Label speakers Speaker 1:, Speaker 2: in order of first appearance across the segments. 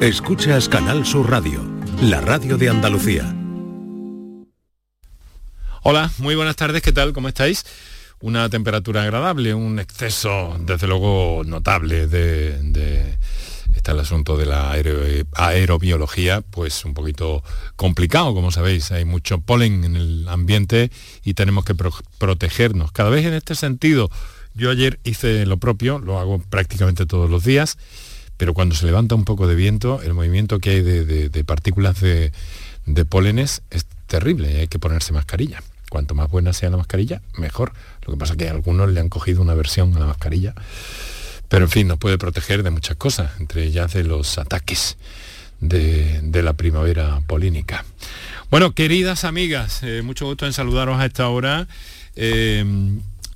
Speaker 1: Escuchas Canal Sur Radio, la radio de Andalucía.
Speaker 2: Hola, muy buenas tardes, ¿qué tal? ¿Cómo estáis? Una temperatura agradable, un exceso, desde luego, notable de, está el asunto de la aerobiología, pues un poquito complicado, como sabéis. Hay mucho polen en el ambiente y tenemos que protegernos. Cada vez en este sentido, yo ayer hice lo propio, lo hago prácticamente todos los días, pero cuando se levanta un poco de viento, el movimiento que hay de, partículas de, de pólenes es terrible, hay que ponerse mascarilla. Cuanto más buena sea la mascarilla, mejor. Lo que pasa es que a algunos le han cogido una versión a la mascarilla. Pero en fin, nos puede proteger de muchas cosas, entre ellas de los ataques de, la primavera polínica. Bueno, queridas amigas, eh, mucho gusto en saludaros a esta hora. Eh,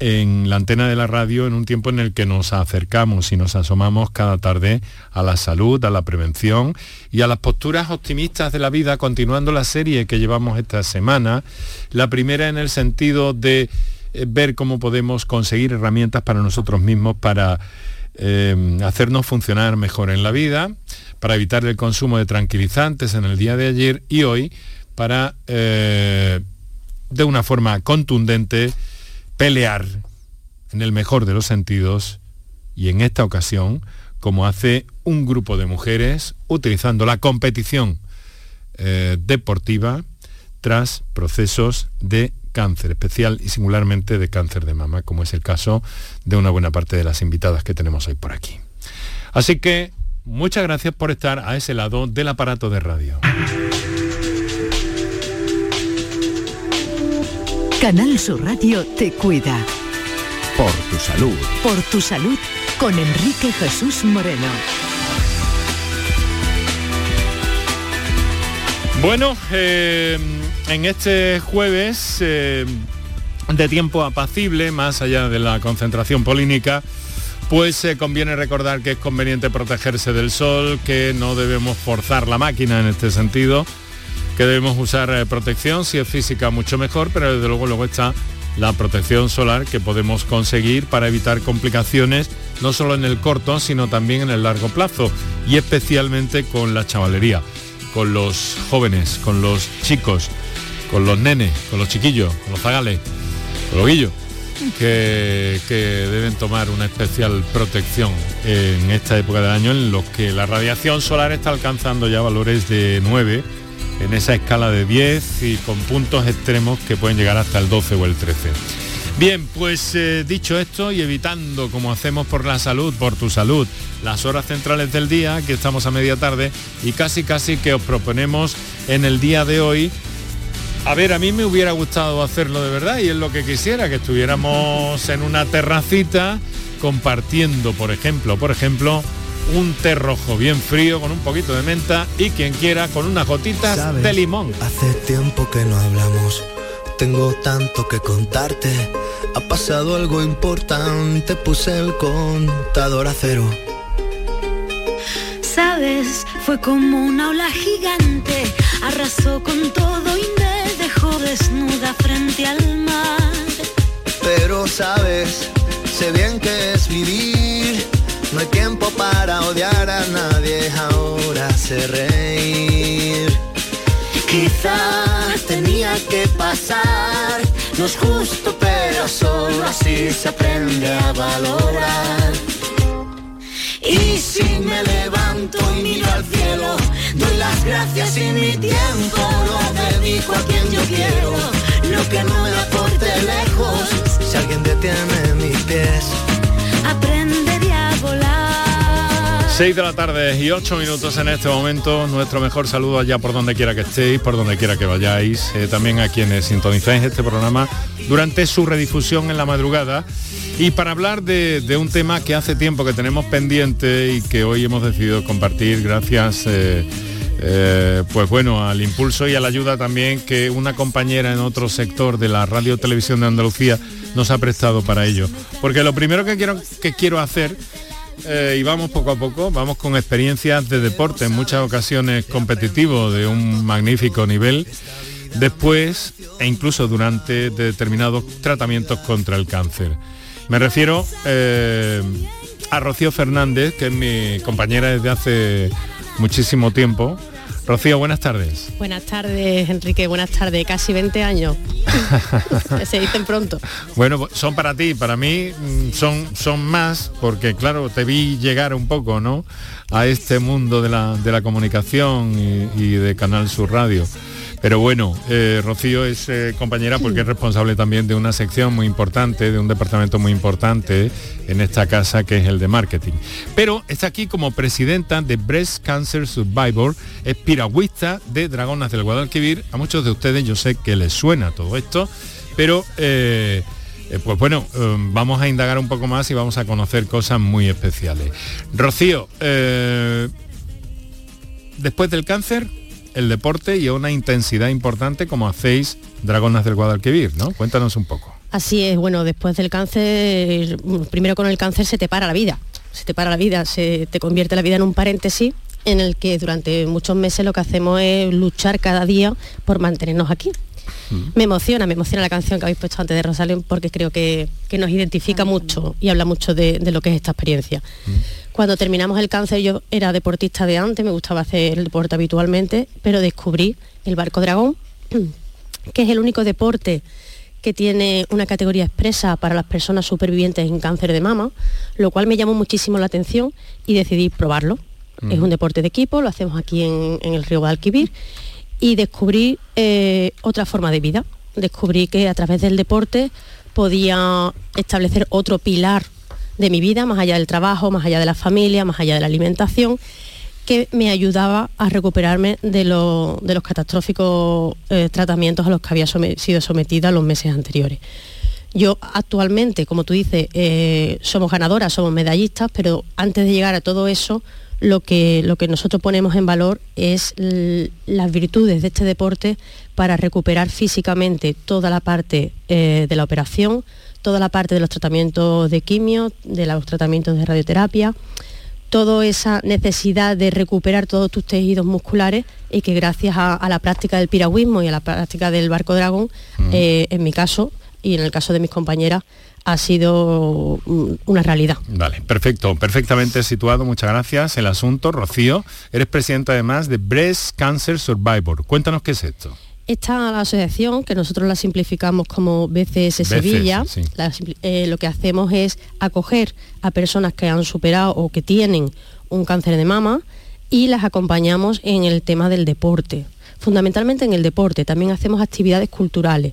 Speaker 2: en la antena de la radio en un tiempo en el que nos acercamos y nos asomamos cada tarde a la salud, a la prevención y a las posturas optimistas de la vida, continuando la serie que llevamos esta semana. La primera en el sentido de eh, ver cómo podemos conseguir herramientas para nosotros mismos para eh, hacernos funcionar mejor en la vida, para evitar el consumo de tranquilizantes en el día de ayer y hoy, para, eh, de una forma contundente, pelear en el mejor de los sentidos y en esta ocasión como hace un grupo de mujeres utilizando la competición eh, deportiva tras procesos de cáncer, especial y singularmente de cáncer de mama, como es el caso de una buena parte de las invitadas que tenemos hoy por aquí. Así que muchas gracias por estar a ese lado del aparato de radio.
Speaker 3: Canal Sur Radio te cuida.
Speaker 1: Por tu salud.
Speaker 3: Por tu salud con Enrique Jesús Moreno.
Speaker 2: Bueno, eh, en este jueves eh, de tiempo apacible, más allá de la concentración polínica, pues eh, conviene recordar que es conveniente protegerse del sol, que no debemos forzar la máquina en este sentido, que debemos usar eh, protección, si es física mucho mejor, pero desde luego luego está la protección solar que podemos conseguir para evitar complicaciones no solo en el corto, sino también en el largo plazo y especialmente con la chavalería, con los jóvenes, con los chicos, con los nenes, con los chiquillos, con los zagales, con los guillos, que, que deben tomar una especial protección en esta época del año en los que la radiación solar está alcanzando ya valores de 9 en esa escala de 10 y con puntos extremos que pueden llegar hasta el 12 o el 13. Bien, pues eh, dicho esto y evitando, como hacemos por la salud, por tu salud, las horas centrales del día, que estamos a media tarde, y casi casi que os proponemos en el día de hoy, a ver, a mí me hubiera gustado hacerlo de verdad y es lo que quisiera, que estuviéramos en una terracita compartiendo, por ejemplo, por ejemplo, un té rojo bien frío con un poquito de menta y quien quiera con unas gotitas de limón.
Speaker 4: Hace tiempo que no hablamos, tengo tanto que contarte. Ha pasado algo importante, puse el contador a cero.
Speaker 5: Sabes, fue como una ola gigante, arrasó con todo y me dejó desnuda frente al mar.
Speaker 4: Pero sabes, sé bien que es vivir no hay tiempo para odiar a nadie, ahora sé reír. Quizás tenía que pasar, no es justo, pero solo así se aprende a valorar. Y si me levanto y miro al cielo, doy las gracias y mi tiempo lo dedico a quien yo quiero. Lo que no me aporte lejos, si alguien detiene mis pies
Speaker 2: 6 de la tarde y 8 minutos en este momento. Nuestro mejor saludo allá por donde quiera que estéis, por donde quiera que vayáis. Eh, también a quienes sintonizáis este programa durante su redifusión en la madrugada. Y para hablar de, un tema que hace tiempo que tenemos pendiente y que hoy hemos decidido compartir gracias... Eh, eh, pues bueno, al impulso y a la ayuda también que una compañera en otro sector de la radio televisión de Andalucía nos ha prestado para ello. Porque lo primero que quiero, que quiero hacer eh, y vamos poco a poco, vamos con experiencias de deporte, en muchas ocasiones competitivo de un magnífico nivel, después e incluso durante determinados tratamientos contra el cáncer. Me refiero eh, a Rocío Fernández, que es mi compañera desde hace muchísimo tiempo. Rocío, buenas tardes.
Speaker 6: Buenas tardes, Enrique, buenas tardes. Casi 20 años. Se dicen pronto.
Speaker 2: Bueno, pues, son para ti, para mí mm, son, son más, porque claro, te vi llegar un poco, ¿no? A este mundo de la, de la comunicación y, y de Canal Sur Radio. Pero bueno, eh, Rocío es eh, compañera porque es responsable también de una sección muy importante, de un departamento muy importante en esta casa que es el de marketing. Pero está aquí como presidenta de Breast Cancer Survivor, es piragüista de Dragonas del Guadalquivir. A muchos de ustedes yo sé que les suena todo esto, pero... eh, pues bueno, eh, vamos a indagar un poco más y vamos a conocer cosas muy especiales. Rocío, después del cáncer, el deporte y a una intensidad importante como hacéis Dragonas del Guadalquivir, ¿no? Cuéntanos un poco.
Speaker 6: Así es, bueno, después del cáncer, primero con el cáncer se te para la vida, se te para la vida, se te convierte la vida en un paréntesis en el que durante muchos meses lo que hacemos es luchar cada día por mantenernos aquí. Me emociona, me emociona la canción que habéis puesto antes de Rosario porque creo que, que nos identifica mucho y habla mucho de, de lo que es esta experiencia. Cuando terminamos el cáncer yo era deportista de antes, me gustaba hacer el deporte habitualmente, pero descubrí el barco dragón, que es el único deporte que tiene una categoría expresa para las personas supervivientes en cáncer de mama, lo cual me llamó muchísimo la atención y decidí probarlo. Es un deporte de equipo, lo hacemos aquí en, en el río Guadalquivir y descubrí eh, otra forma de vida. Descubrí que a través del deporte podía establecer otro pilar de mi vida, más allá del trabajo, más allá de la familia, más allá de la alimentación, que me ayudaba a recuperarme de, lo- de los catastróficos eh, tratamientos a los que había sido sometida los meses anteriores. Yo actualmente, como tú dices, eh, somos ganadoras, somos medallistas, pero antes de llegar a todo eso, lo que, lo que nosotros ponemos en valor es las virtudes de este deporte para recuperar físicamente toda la parte eh, de la operación, toda la parte de los tratamientos de quimio, de los tratamientos de radioterapia, toda esa necesidad de recuperar todos tus tejidos musculares y que gracias a, a la práctica del piragüismo y a la práctica del barco dragón, eh, en mi caso y en el caso de mis compañeras, ha sido mm, una realidad.
Speaker 2: Vale, perfecto, perfectamente situado, muchas gracias. El asunto, Rocío, eres presidenta además de Breast Cancer Survivor. Cuéntanos qué es esto.
Speaker 6: Esta asociación, que nosotros la simplificamos como BCS Sevilla,
Speaker 2: sí.
Speaker 6: la eh, lo que hacemos es acoger a personas que han superado o que tienen un cáncer de mama y las acompañamos en el tema del deporte, fundamentalmente en el deporte. También hacemos actividades culturales.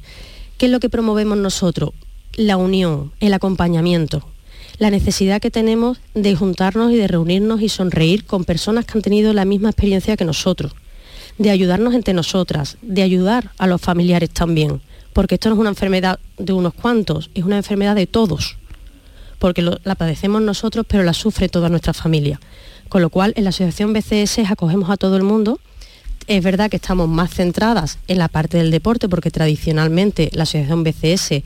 Speaker 6: ¿Qué es lo que promovemos nosotros? La unión, el acompañamiento, la necesidad que tenemos de juntarnos y de reunirnos y sonreír con personas que han tenido la misma experiencia que nosotros de ayudarnos entre nosotras, de ayudar a los familiares también, porque esto no es una enfermedad de unos cuantos, es una enfermedad de todos, porque la padecemos nosotros, pero la sufre toda nuestra familia. Con lo cual, en la Asociación BCS acogemos a todo el mundo. Es verdad que estamos más centradas en la parte del deporte, porque tradicionalmente la Asociación BCS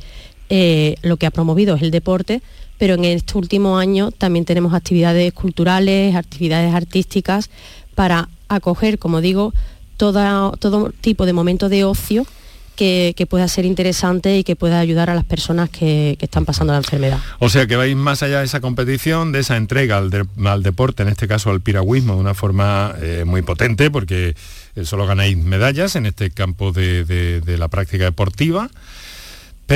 Speaker 6: eh, lo que ha promovido es el deporte, pero en este último año también tenemos actividades culturales, actividades artísticas, para acoger, como digo, toda- todo tipo de momento de ocio que, que pueda ser interesante y que pueda ayudar a las personas que, que están pasando la enfermedad.
Speaker 2: O sea que vais más allá de esa competición, de esa entrega al, al deporte, en este caso al piragüismo, de una forma eh, muy potente, porque eh, solo ganáis medallas en este campo de- de la práctica deportiva.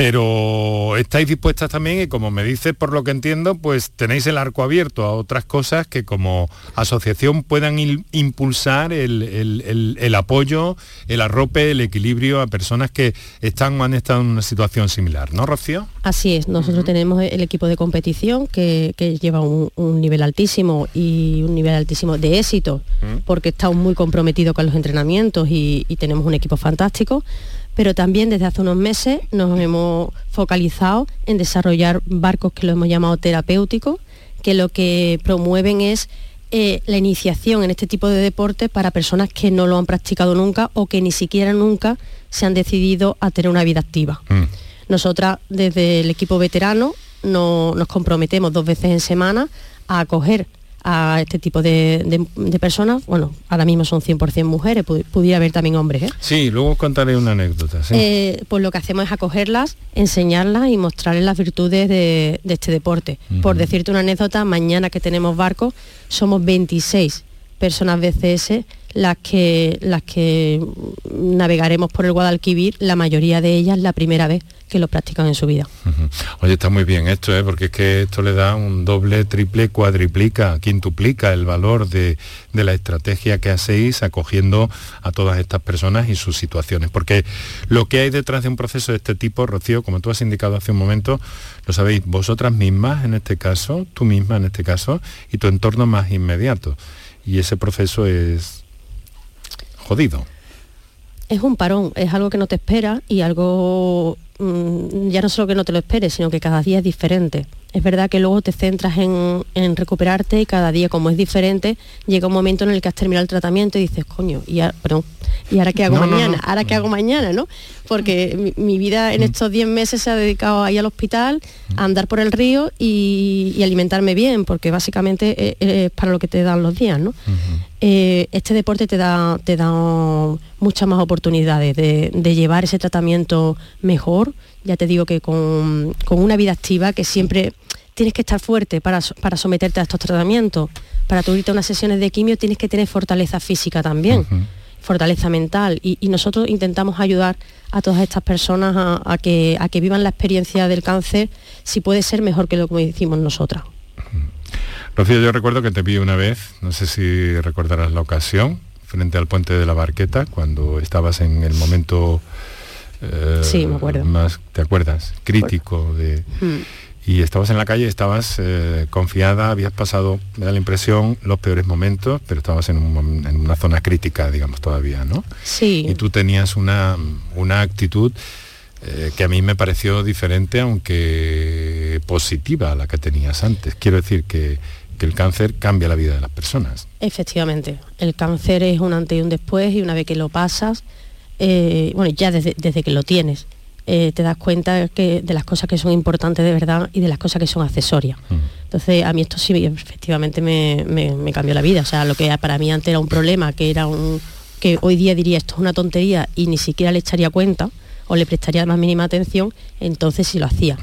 Speaker 2: Pero estáis dispuestas también, y como me dices, por lo que entiendo, pues tenéis el arco abierto a otras cosas que como asociación puedan il- impulsar el, el- el- el apoyo, el arrope, el equilibrio a personas que están o han estado en una situación similar, ¿no, Rocío?
Speaker 6: Así es, nosotros tenemos el equipo de competición que, que lleva un, un nivel altísimo y un nivel altísimo de éxito, porque estamos muy comprometidos con los entrenamientos y, y tenemos un equipo fantástico, pero también desde hace unos meses nos hemos focalizado en desarrollar barcos que lo hemos llamado terapéuticos, que lo que promueven es eh, la iniciación en este tipo de deporte para personas que no lo han practicado nunca o que ni siquiera nunca se han decidido a tener una vida activa. Nosotras desde el equipo veterano no- nos comprometemos dos veces en semana a acoger a este tipo de, de- de personas. Bueno, ahora mismo son 100% mujeres, pu- pudiera haber también hombres. ¿eh?
Speaker 2: Sí, luego os contaré una anécdota. sí.
Speaker 6: Eh, pues lo que hacemos es acogerlas, enseñarlas y mostrarles las virtudes de, de este deporte. Por decirte una anécdota, mañana que tenemos barco, somos 26 personas BCS las que, las que navegaremos por el Guadalquivir, la mayoría de ellas la primera vez que lo practican en su vida.
Speaker 2: Oye, está muy bien esto, ¿eh? porque es que esto le da un doble, triple, cuadriplica, quintuplica el valor de, la estrategia que hacéis acogiendo a todas estas personas y sus situaciones. Porque lo que hay detrás de un proceso de este tipo, Rocío, como tú has indicado hace un momento, lo sabéis vosotras mismas en este caso, tú misma en este caso, y tu entorno más inmediato. Y ese proceso es
Speaker 6: Es un parón, es algo que no te espera y algo mm, ya no solo que no te lo esperes, sino que cada día es diferente. Es verdad que luego te centras en, recuperarte y cada día como es diferente, llega un momento en el que has terminado el tratamiento y dices, coño, y, perdón, ¿y ahora qué hago mañana? ¿Ahora qué hago mañana? ¿no? Porque mi, vida en mm. estos 10 meses se ha dedicado a ir al hospital, a andar por el río y, alimentarme bien, porque básicamente es, para lo que te dan los días. ¿no? Eh, este deporte te da, te da muchas más oportunidades de, llevar ese tratamiento mejor. Ya te digo que con, una vida activa que siempre tienes que estar fuerte para, someterte a estos tratamientos. Para tu irte a unas sesiones de quimio tienes que tener fortaleza física también, fortaleza mental. Y, nosotros intentamos ayudar a todas estas personas a, que, a que vivan la experiencia del cáncer, si puede ser mejor que lo que hicimos nosotras.
Speaker 2: Rocío, yo recuerdo que te vi una vez, no sé si recordarás la ocasión, frente al puente de la Barqueta, cuando estabas en el momento
Speaker 6: eh, sí, me acuerdo.
Speaker 2: más, ¿te acuerdas? Crítico de... Hmm. Y estabas en la calle, estabas eh, confiada, habías pasado, me da la impresión, los peores momentos, pero estabas en, una zona crítica, digamos, todavía, ¿no?
Speaker 6: Sí.
Speaker 2: Y tú tenías una, una actitud eh, que a mí me pareció diferente, aunque positiva a la que tenías antes. Quiero decir que que el cáncer cambia la vida de las personas.
Speaker 6: Efectivamente, el cáncer es un antes y un después y una vez que lo pasas, eh, bueno, ya desde, que lo tienes, eh, te das cuenta que, de las cosas que son importantes de verdad y de las cosas que son accesorias. Mm. Entonces, a mí esto sí, efectivamente me, cambió la vida. O sea, lo que para mí antes era un problema, que era un que hoy día diría esto es una tontería y ni siquiera le echaría cuenta o le prestaría más mínima atención, entonces sí lo hacía.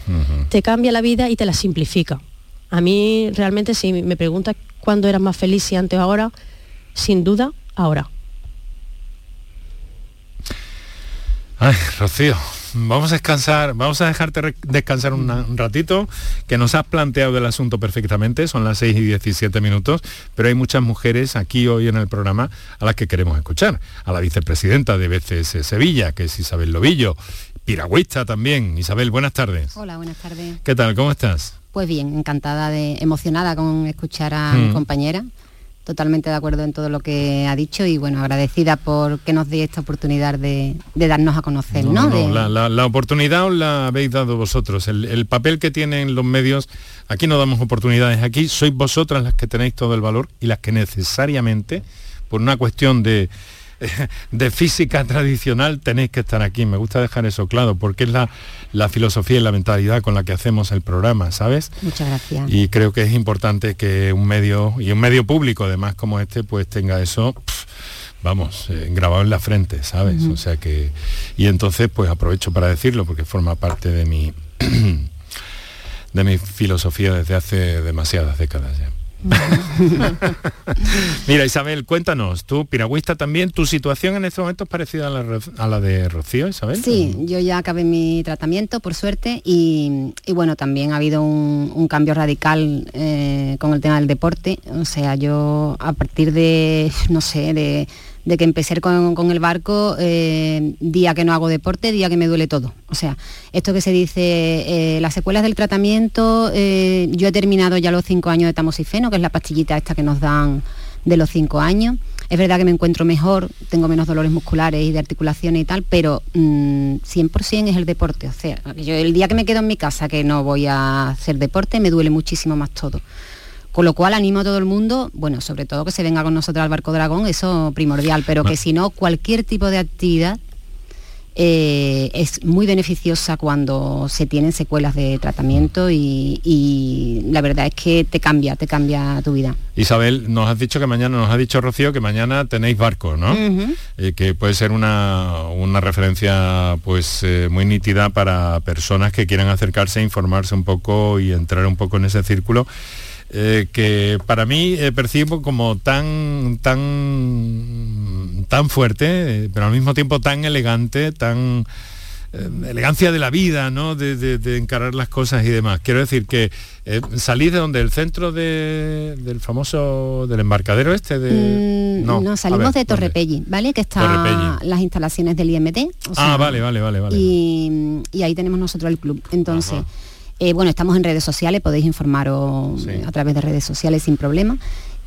Speaker 6: Te cambia la vida y te la simplifica. A mí realmente si me preguntas cuándo eras más feliz, si antes o ahora, sin duda, ahora.
Speaker 2: Ay, Rocío, vamos a descansar, vamos a dejarte descansar un ratito, que nos has planteado el asunto perfectamente, son las 6 y 17 minutos, pero hay muchas mujeres aquí hoy en el programa a las que queremos escuchar. A la vicepresidenta de BCS Sevilla, que es Isabel Lobillo, piragüista también. Isabel, buenas tardes.
Speaker 7: Hola, buenas tardes.
Speaker 2: ¿Qué tal? ¿Cómo estás?
Speaker 7: Pues bien, encantada, de, emocionada con escuchar a mi mm. compañera. Totalmente de acuerdo en todo lo que ha dicho y bueno, agradecida por que nos dé esta oportunidad de, darnos a conocer. No,
Speaker 2: la, oportunidad os la habéis dado vosotros. El, el, papel que tienen los medios, aquí no damos oportunidades, aquí sois vosotras las que tenéis todo el valor y las que necesariamente, por una cuestión de, de física tradicional tenéis que estar aquí. Me gusta dejar eso claro, porque es la, la filosofía y la mentalidad con la que hacemos el programa, ¿sabes?
Speaker 7: Muchas gracias.
Speaker 2: Y creo que es importante que un medio, y un medio público además como este, pues tenga eso. vamos, eh, grabado en la frente, ¿sabes? O sea que... Y entonces, pues aprovecho para decirlo, porque forma parte de mi, de mi filosofía desde hace demasiadas décadas ya. Mira, Isabel, cuéntanos, tú, piragüista también, ¿tu situación en este momento es parecida a la, de Rocío, Isabel?
Speaker 7: Sí, yo ya acabé mi tratamiento, por suerte, y, bueno, también ha habido un, cambio radical eh, con el tema del deporte. O sea, yo a partir de, no sé, de de que empecé con, el barco, eh, día que no hago deporte, día que me duele todo. O sea, esto que se dice, eh, las secuelas del tratamiento, eh, yo he terminado ya los cinco años de tamoxifeno, que es la pastillita esta que nos dan de los cinco años. Es verdad que me encuentro mejor, tengo menos dolores musculares y de articulaciones y tal, pero 100% mm, es el deporte. O sea, yo el día que me quedo en mi casa que no voy a hacer deporte, me duele muchísimo más todo. Con lo cual animo a todo el mundo, bueno, sobre todo que se venga con nosotros al Barco Dragón, eso primordial, pero que si no, cualquier tipo de actividad eh, es muy beneficiosa cuando se tienen secuelas de tratamiento y, la verdad es que te cambia, te cambia tu vida.
Speaker 2: Isabel, nos has dicho que mañana, nos ha dicho Rocío que mañana tenéis barco, ¿no? Eh, que puede ser una, referencia pues eh, muy nítida para personas que quieran acercarse, informarse un poco y entrar un poco en ese círculo eh, que para mí eh, percibo como tan, tan, tan fuerte, pero al mismo tiempo tan elegante, tan elegancia de la vida, ¿no? De, encarar las cosas y demás. Quiero decir que eh, salís de donde, el centro del famoso, del embarcadero este de...
Speaker 7: Mm, no, salimos de Torrepelli, ¿vale? Que está las instalaciones del IMT.
Speaker 2: ah, vale, vale, vale, vale.
Speaker 7: Y, ahí tenemos nosotros el club. Entonces... Eh, bueno, estamos en redes sociales, podéis informaros a través de redes sociales sin problema.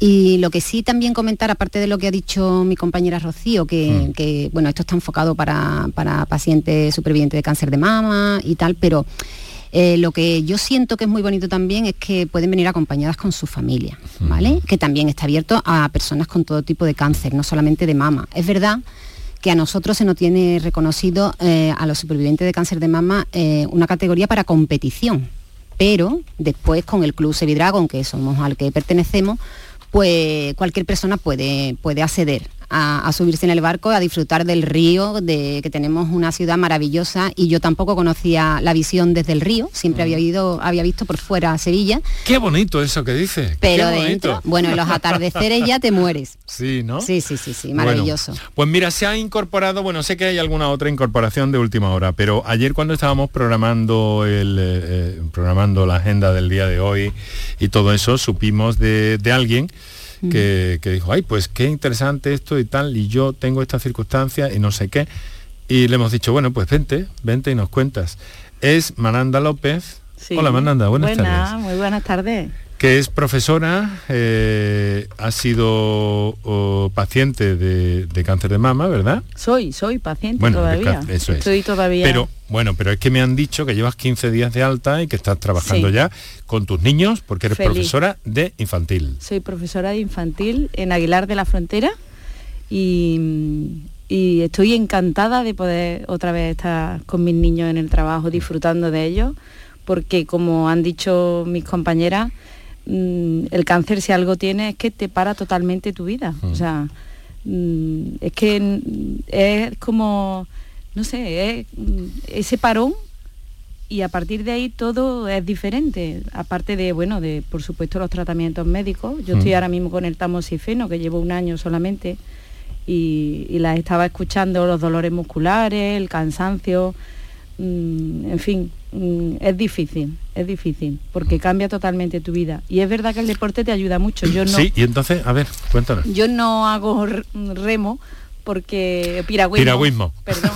Speaker 7: Y lo que sí también comentar, aparte de lo que ha dicho mi compañera Rocío, que, mm. bueno, esto está enfocado para, pacientes supervivientes de cáncer de mama y tal, pero eh, lo que yo siento que es muy bonito también es que pueden venir acompañadas con su familia, ¿vale? Que también está abierto a personas con todo tipo de cáncer, no solamente de mama. Es verdad que a nosotros se nos tiene reconocido eh, a los supervivientes de cáncer de mama eh, una categoría para competición, pero después con el Club Sevidragon, que somos al que pertenecemos, pues cualquier persona puede, puede acceder a, subirse en el barco, a disfrutar del río, de que tenemos una ciudad maravillosa y yo tampoco conocía la visión desde el río, siempre había, ido, había visto por fuera Sevilla.
Speaker 2: Qué bonito eso que dice.
Speaker 7: Pero dentro, bueno, en los atardeceres ya te mueres.
Speaker 2: Sí, ¿no?
Speaker 7: Sí, sí, sí, sí, maravilloso.
Speaker 2: pues mira, se ha incorporado, bueno, sé que hay alguna otra incorporación de última hora, pero ayer cuando estábamos programando el eh, eh, programando la agenda del día de hoy y todo eso, supimos de, de alguien que, dijo, ay, pues qué interesante esto y tal, y yo tengo esta circunstancia y no sé qué. Y le hemos dicho, bueno, pues vente, vente y nos cuentas. Es Mananda López. Hola Mananda, buenas tardes.
Speaker 8: Muy buenas tardes
Speaker 2: que es profesora, eh, ha sido paciente de, cáncer de mama, ¿verdad?
Speaker 8: Soy, soy paciente todavía.
Speaker 2: Eso Estoy todavía. Pero bueno, pero es que me han dicho que llevas 15 días de alta y que estás trabajando ya con tus niños porque eres profesora de infantil.
Speaker 8: Soy profesora de infantil en Aguilar de la Frontera y, y estoy encantada de poder otra vez estar con mis niños en el trabajo disfrutando de ellos porque como han dicho mis compañeras, Mm, el cáncer si algo tiene es que te para totalmente tu vida. O mm. sea, mm, es que es como, no sé, es ese parón y a partir de ahí todo es diferente. Aparte de, bueno, de por supuesto los tratamientos médicos. Yo estoy ahora mismo con el tamoxifeno, que llevo un año solamente, y, y la estaba escuchando, los dolores musculares, el cansancio, en fin, Mm, es difícil, es difícil, porque cambia totalmente tu vida. Y es verdad que el deporte te ayuda mucho. Yo no,
Speaker 2: sí, y entonces, a ver, cuéntanos.
Speaker 8: Yo no hago remo porque piragüismo,
Speaker 2: piragüismo.
Speaker 8: perdón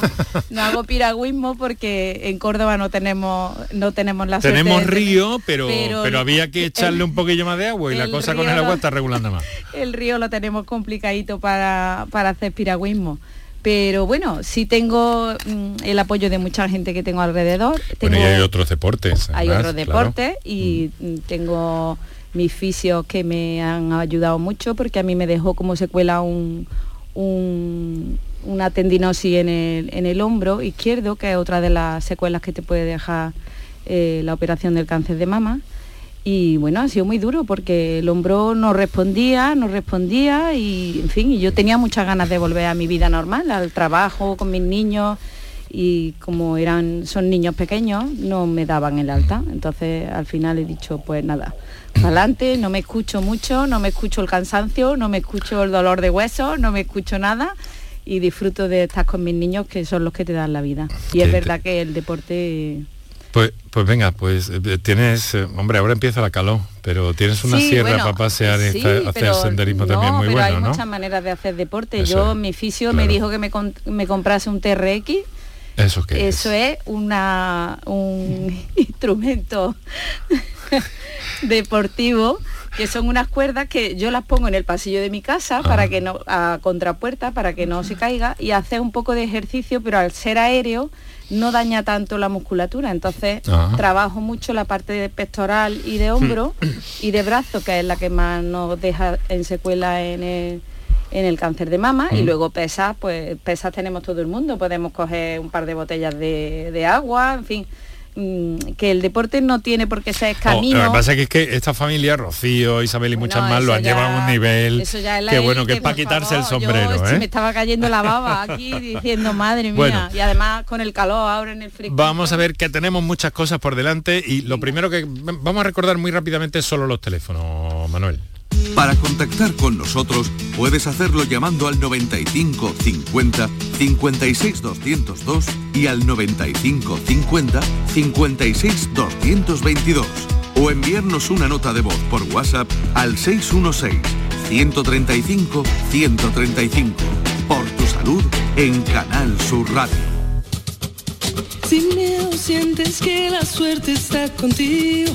Speaker 8: no hago piragüismo porque en Córdoba no tenemos no tenemos la
Speaker 2: tenemos río pero, pero, había que echarle un poquillo más de agua y la cosa con el agua está regulando más
Speaker 8: el río lo tenemos complicadito para, para hacer piragüismo pero bueno, sí tengo mm, el apoyo de mucha gente que tengo alrededor.
Speaker 2: Tengo, y hay otros deportes.
Speaker 8: hay otros deportes y mm. Mm, tengo mis fisios que me han ayudado mucho porque a mí me dejó como secuela un, una tendinosis en el, hombro izquierdo, que es otra de las secuelas que te puede dejar eh, la operación del cáncer de mama y bueno, ha sido muy duro porque el hombro no respondía, no respondía y en fin, yo tenía muchas ganas de volver a mi vida normal, al trabajo con mis niños y como eran son niños pequeños no me daban el alta. Entonces al final he dicho pues nada adelante no me escucho mucho no me escucho el cansancio no me escucho el dolor de huesos no me escucho nada y disfruto de estar con mis niños que son los que te dan la vida. Y es verdad que el deporte
Speaker 2: pues, pues venga, pues eh, tienes, eh, hombre, ahora empieza la calor, pero tienes una sierra para pasear y hacer senderismo también muy bueno,
Speaker 8: hay muchas maneras de hacer deporte. Yo, mi fisio me dijo que me, me comprase un TRX.
Speaker 2: ¿Eso qué
Speaker 8: Eso es, una, un instrumento deportivo que son unas cuerdas que yo las pongo en el pasillo de mi casa para que no a contrapuerta para que no se caiga y hacer un poco de ejercicio pero al ser aéreo no daña tanto la musculatura. Entonces trabajo mucho la parte de pectoral y de hombro y de brazo, que es la que más nos deja en secuela en el, cáncer de mama. Y luego pesas, pues pesas tenemos todo el mundo. Podemos coger un par de botellas de, agua, en fin. Mm, que el deporte no tiene por qué ser camino.
Speaker 2: lo que pasa es que, es que esta familia, Rocío, Isabel y muchas más, lo han
Speaker 8: ya-
Speaker 2: llevado a un nivel
Speaker 8: es
Speaker 2: que bueno, que es para quitarse el
Speaker 8: favor.
Speaker 2: Sombrero, ¿eh?
Speaker 8: me estaba cayendo la baba aquí diciendo, madre mía.
Speaker 2: Bueno.
Speaker 8: y además con el calor ahora en el frío.
Speaker 2: Vamos a ver que tenemos muchas cosas por delante y lo primero que vamos a recordar muy rápidamente solo los teléfonos, Manuel.
Speaker 9: Para contactar con nosotros puedes hacerlo llamando al 95 50 56 202 y al 95 50 56 222 o enviarnos una nota de voz por WhatsApp al 616 135 135. Por tu salud en Canal Sur Radio.
Speaker 10: Sin miedo sientes que la suerte está contigo,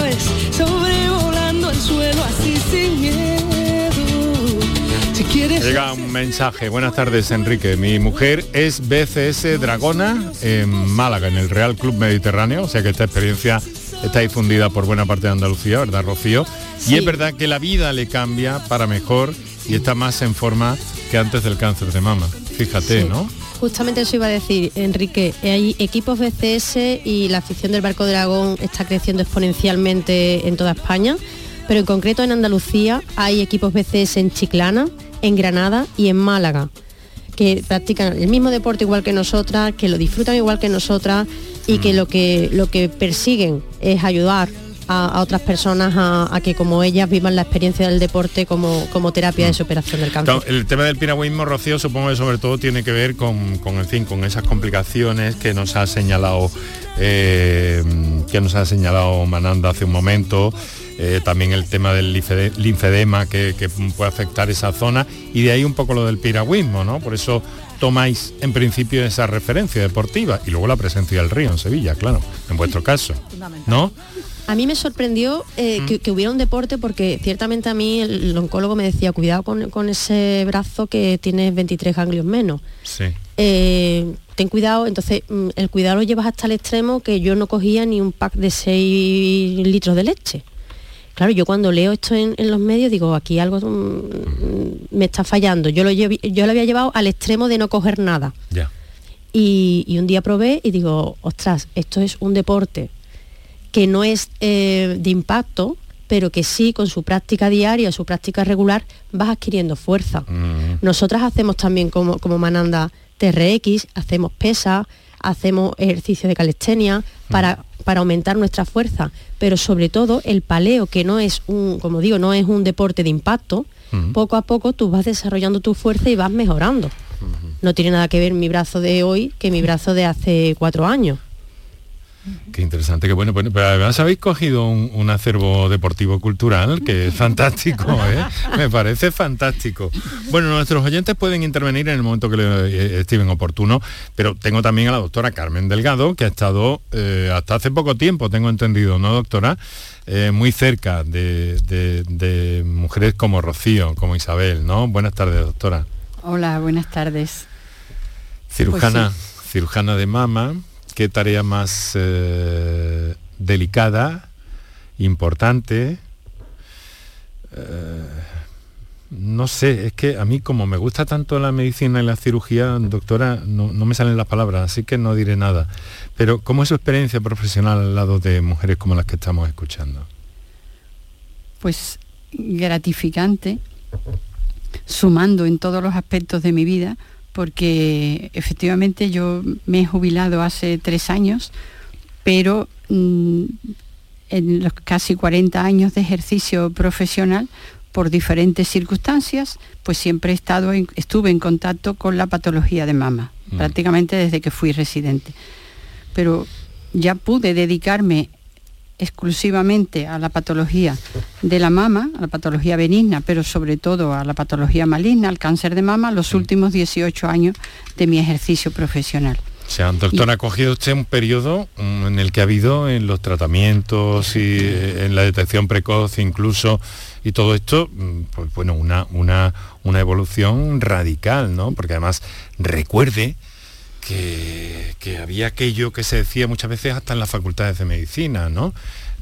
Speaker 2: Llega un mensaje. Buenas tardes, Enrique. Mi mujer es BCS Dragona en Málaga, en el Real Club Mediterráneo, o sea que esta experiencia está difundida por buena parte de Andalucía, ¿verdad, Rocío? Y es verdad que la vida le cambia para mejor y está más en forma que antes del cáncer de mama. Fíjate,
Speaker 6: Sí.
Speaker 2: ¿no?
Speaker 6: Justamente eso iba a decir, Enrique. Hay equipos BCS y la afición del Barco Dragón está creciendo exponencialmente en toda España, pero en concreto en Andalucía hay equipos BCS en Chiclana, en Granada y en Málaga, que practican el mismo deporte igual que nosotras, que lo disfrutan igual que nosotras y que lo que, lo que persiguen es ayudar a, a otras personas a, a que como ellas vivan la experiencia del deporte como, como terapia de superación del cáncer.
Speaker 2: El tema del piragüismo, Rocío, supongo que sobre todo tiene que ver con, con, en fin, con esas complicaciones que nos ha señalado eh, que nos ha señalado Mananda hace un momento, eh, también el tema del linfede- linfedema que, que puede afectar esa zona y de ahí un poco lo del piragüismo, ¿no? Por eso tomáis en principio esa referencia deportiva y luego la presencia del río en Sevilla, claro, en vuestro caso, ¿no?
Speaker 6: A mí me sorprendió eh,
Speaker 2: Mm.
Speaker 6: que, que hubiera un deporte porque ciertamente a mí el, oncólogo me decía, cuidado con, con ese brazo que tiene 23 ganglios menos.
Speaker 2: Sí.
Speaker 6: Eh, ten cuidado, entonces mm, el cuidado lo llevas hasta el extremo que yo no cogía ni un pack de 6 litros de leche. Claro, yo cuando leo esto en, en los medios digo, aquí algo mm, me está fallando. Yo lo, yo lo había llevado al extremo de no coger nada.
Speaker 2: Ya.
Speaker 6: Y, y un día probé y digo, ostras, esto es un deporte que no es eh, de impacto, pero que sí con su práctica diaria, su práctica regular, vas adquiriendo fuerza.
Speaker 2: Mm.
Speaker 6: Nosotras hacemos también como, como Mananda TRX, hacemos pesas, hacemos ejercicio de calistenia para, para aumentar nuestra fuerza, pero sobre todo el paleo, que no es un, como digo, no es un deporte de impacto, poco a poco tú vas desarrollando tu fuerza y vas mejorando. No tiene nada que ver mi brazo de hoy que mi brazo de hace cuatro años.
Speaker 2: Qué interesante, qué bueno. Pero además habéis cogido un, un acervo deportivo cultural que es fantástico, ¿eh? Me parece fantástico. Bueno, nuestros oyentes pueden intervenir en el momento que le eh, estimen oportuno, pero tengo también a la doctora Carmen Delgado, que ha estado eh, hasta hace poco tiempo, tengo entendido, ¿no, doctora? Eh, muy cerca de, de- de mujeres como Rocío, como Isabel, ¿no? Buenas tardes, doctora.
Speaker 11: Hola, buenas tardes.
Speaker 2: Cirujana,
Speaker 11: Pues
Speaker 2: cirujana de mama, qué tarea más eh, delicada, importante. Eh, no sé, es que a mí como me gusta tanto la medicina y la cirugía, doctora, no, no me salen las palabras, así que no diré nada. Pero ¿cómo es su experiencia profesional al lado de mujeres como las que estamos escuchando?
Speaker 11: Pues gratificante, sumando en todos los aspectos de mi vida, porque efectivamente yo me he jubilado hace tres años, pero mm, en los casi 40 años de ejercicio profesional, por diferentes circunstancias, pues siempre he estado en- estuve en contacto con la patología de mama,
Speaker 12: Mm.
Speaker 11: prácticamente desde que fui residente. Pero ya pude dedicarme exclusivamente a la patología de la mama, a la patología benigna, pero sobre todo a la patología maligna, al cáncer de mama, los últimos 18 años de mi ejercicio profesional.
Speaker 2: O sea, doctor, ha cogido usted un periodo mm, en el que ha habido en los tratamientos y eh, en la detección precoz incluso y todo esto, mm, pues bueno, una, una, una evolución radical, ¿no? Porque además recuerde que, que había aquello que se decía muchas veces hasta en las facultades de medicina, ¿no?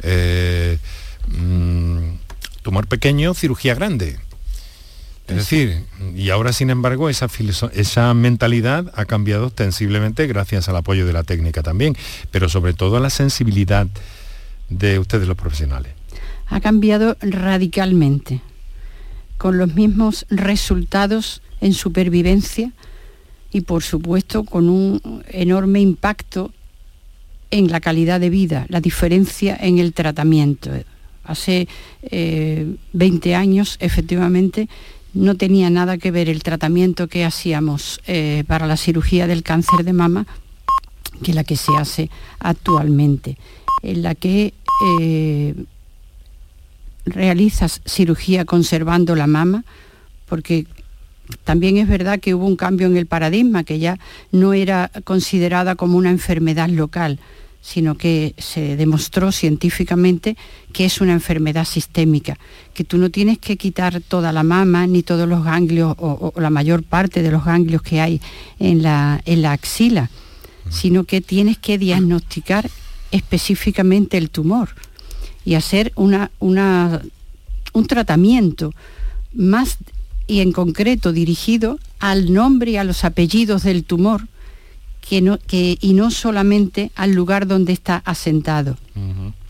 Speaker 2: Eh, mm, tumor pequeño, cirugía grande. Es decir, y ahora sin embargo esa, esa mentalidad ha cambiado ostensiblemente gracias al apoyo de la técnica también, pero sobre todo a la sensibilidad de ustedes los profesionales.
Speaker 11: Ha cambiado radicalmente, con los mismos resultados en supervivencia y por supuesto con un enorme impacto en la calidad de vida, la diferencia en el tratamiento. Hace 20 eh, años, efectivamente, no tenía nada que ver el tratamiento que hacíamos eh, para la cirugía del cáncer de mama que la que se hace actualmente, en la que eh, realizas cirugía conservando la mama, porque también es verdad que hubo un cambio en el paradigma, que ya no era considerada como una enfermedad local, sino que se demostró científicamente que es una enfermedad sistémica, que tú no tienes que quitar toda la mama ni todos los ganglios o, la mayor parte de los ganglios que hay en la, en la axila, sino que tienes que diagnosticar específicamente el tumor y hacer una, una, un tratamiento más y en concreto dirigido al nombre y a los apellidos del tumor, y no solamente al lugar donde está asentado.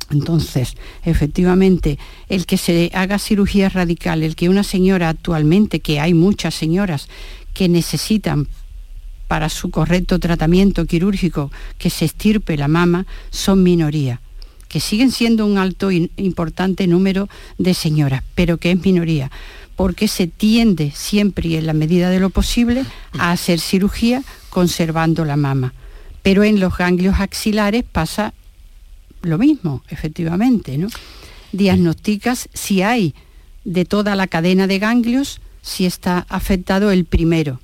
Speaker 11: Entonces, efectivamente, el que se haga cirugía radical, el que una señora actualmente, que hay muchas señoras que necesitan para su correcto tratamiento quirúrgico que se estirpe la mama, son minoría, que siguen siendo un alto e importante número de señoras, pero que es minoría, porque se tiende siempre y en la medida de lo posible a hacer cirugía conservando la mama. Pero en los ganglios axilares pasa lo mismo, efectivamente, ¿no? Diagnosticas si hay de toda la cadena de ganglios, si está afectado el primero,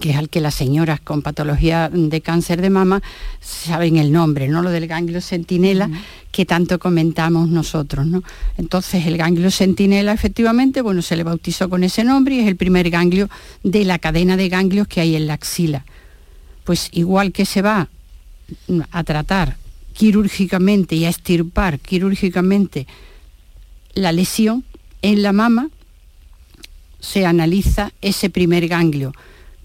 Speaker 11: que es al que las señoras con patología de cáncer de mama saben el nombre, ¿no? Lo del ganglio centinela, que tanto comentamos nosotros, ¿no? Entonces el ganglio centinela efectivamente, bueno, se le bautizó con ese nombre y es el primer ganglio de la cadena de ganglios que hay en la axila pues igual que se va a tratar quirúrgicamente y a estirpar quirúrgicamente la lesión en la mama, se analiza ese primer ganglio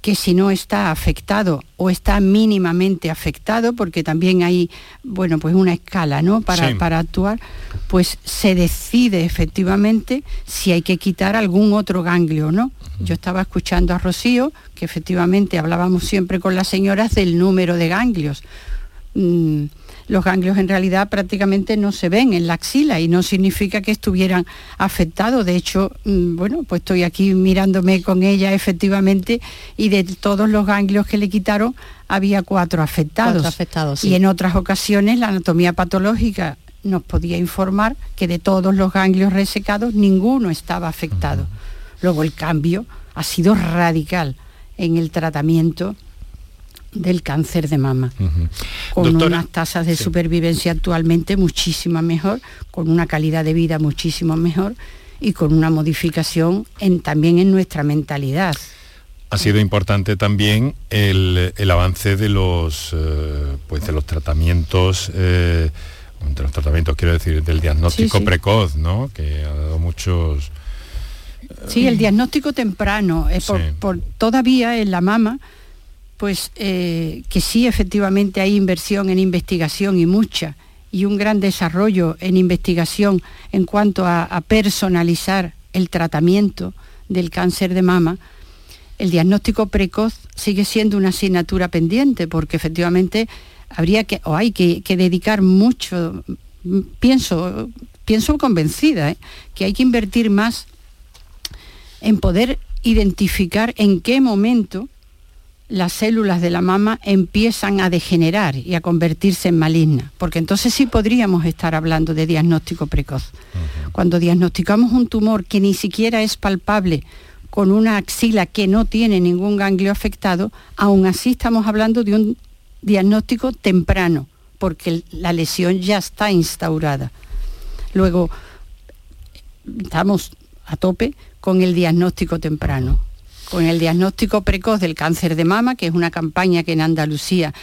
Speaker 11: que si no está afectado o está mínimamente afectado, porque también hay, bueno, pues una escala, ¿no? Para, para actuar, pues se decide efectivamente si hay que quitar algún otro ganglio, ¿no? Yo estaba escuchando a Rocío, que efectivamente hablábamos siempre con las señoras del número de ganglios. Mm, los ganglios en realidad prácticamente no se ven en la axila y no significa que estuvieran afectados. De hecho, mm, bueno, pues estoy aquí mirándome con ella efectivamente y de todos los ganglios que le quitaron había cuatro afectados.
Speaker 6: afectados
Speaker 11: Y en otras ocasiones la anatomía patológica nos podía informar que de todos los ganglios resecados ninguno estaba afectado. Luego el cambio ha sido radical en el tratamiento del cáncer de mama, con unas tasas de supervivencia actualmente muchísimo mejor, con una calidad de vida muchísimo mejor y con una modificación en, también en nuestra mentalidad.
Speaker 2: Ha sido importante también el, avance de los, eh, pues de los tratamientos, eh, de los tratamientos, quiero decir, del diagnóstico precoz, ¿no? que ha dado muchos...
Speaker 11: Sí, el diagnóstico temprano, es por, por, todavía en la mama pues eh, que sí efectivamente hay inversión en investigación y mucha, y un gran desarrollo en investigación en cuanto a, personalizar el tratamiento del cáncer de mama, el diagnóstico precoz sigue siendo una asignatura pendiente porque efectivamente habría que o hay que, dedicar mucho, pienso, pienso convencida, ¿eh? que hay que invertir más en poder identificar en qué momento las células de la mama empiezan a degenerar y a convertirse en malignas, porque entonces sí podríamos estar hablando de diagnóstico precoz. Cuando diagnosticamos un tumor que ni siquiera es palpable, con una axila que no tiene ningún ganglio afectado, aún así estamos hablando de un diagnóstico temprano, porque la lesión ya está instaurada. Luego, estamos a tope con el diagnóstico temprano, con el diagnóstico precoz del cáncer de mama, que es una campaña que en Andalucía,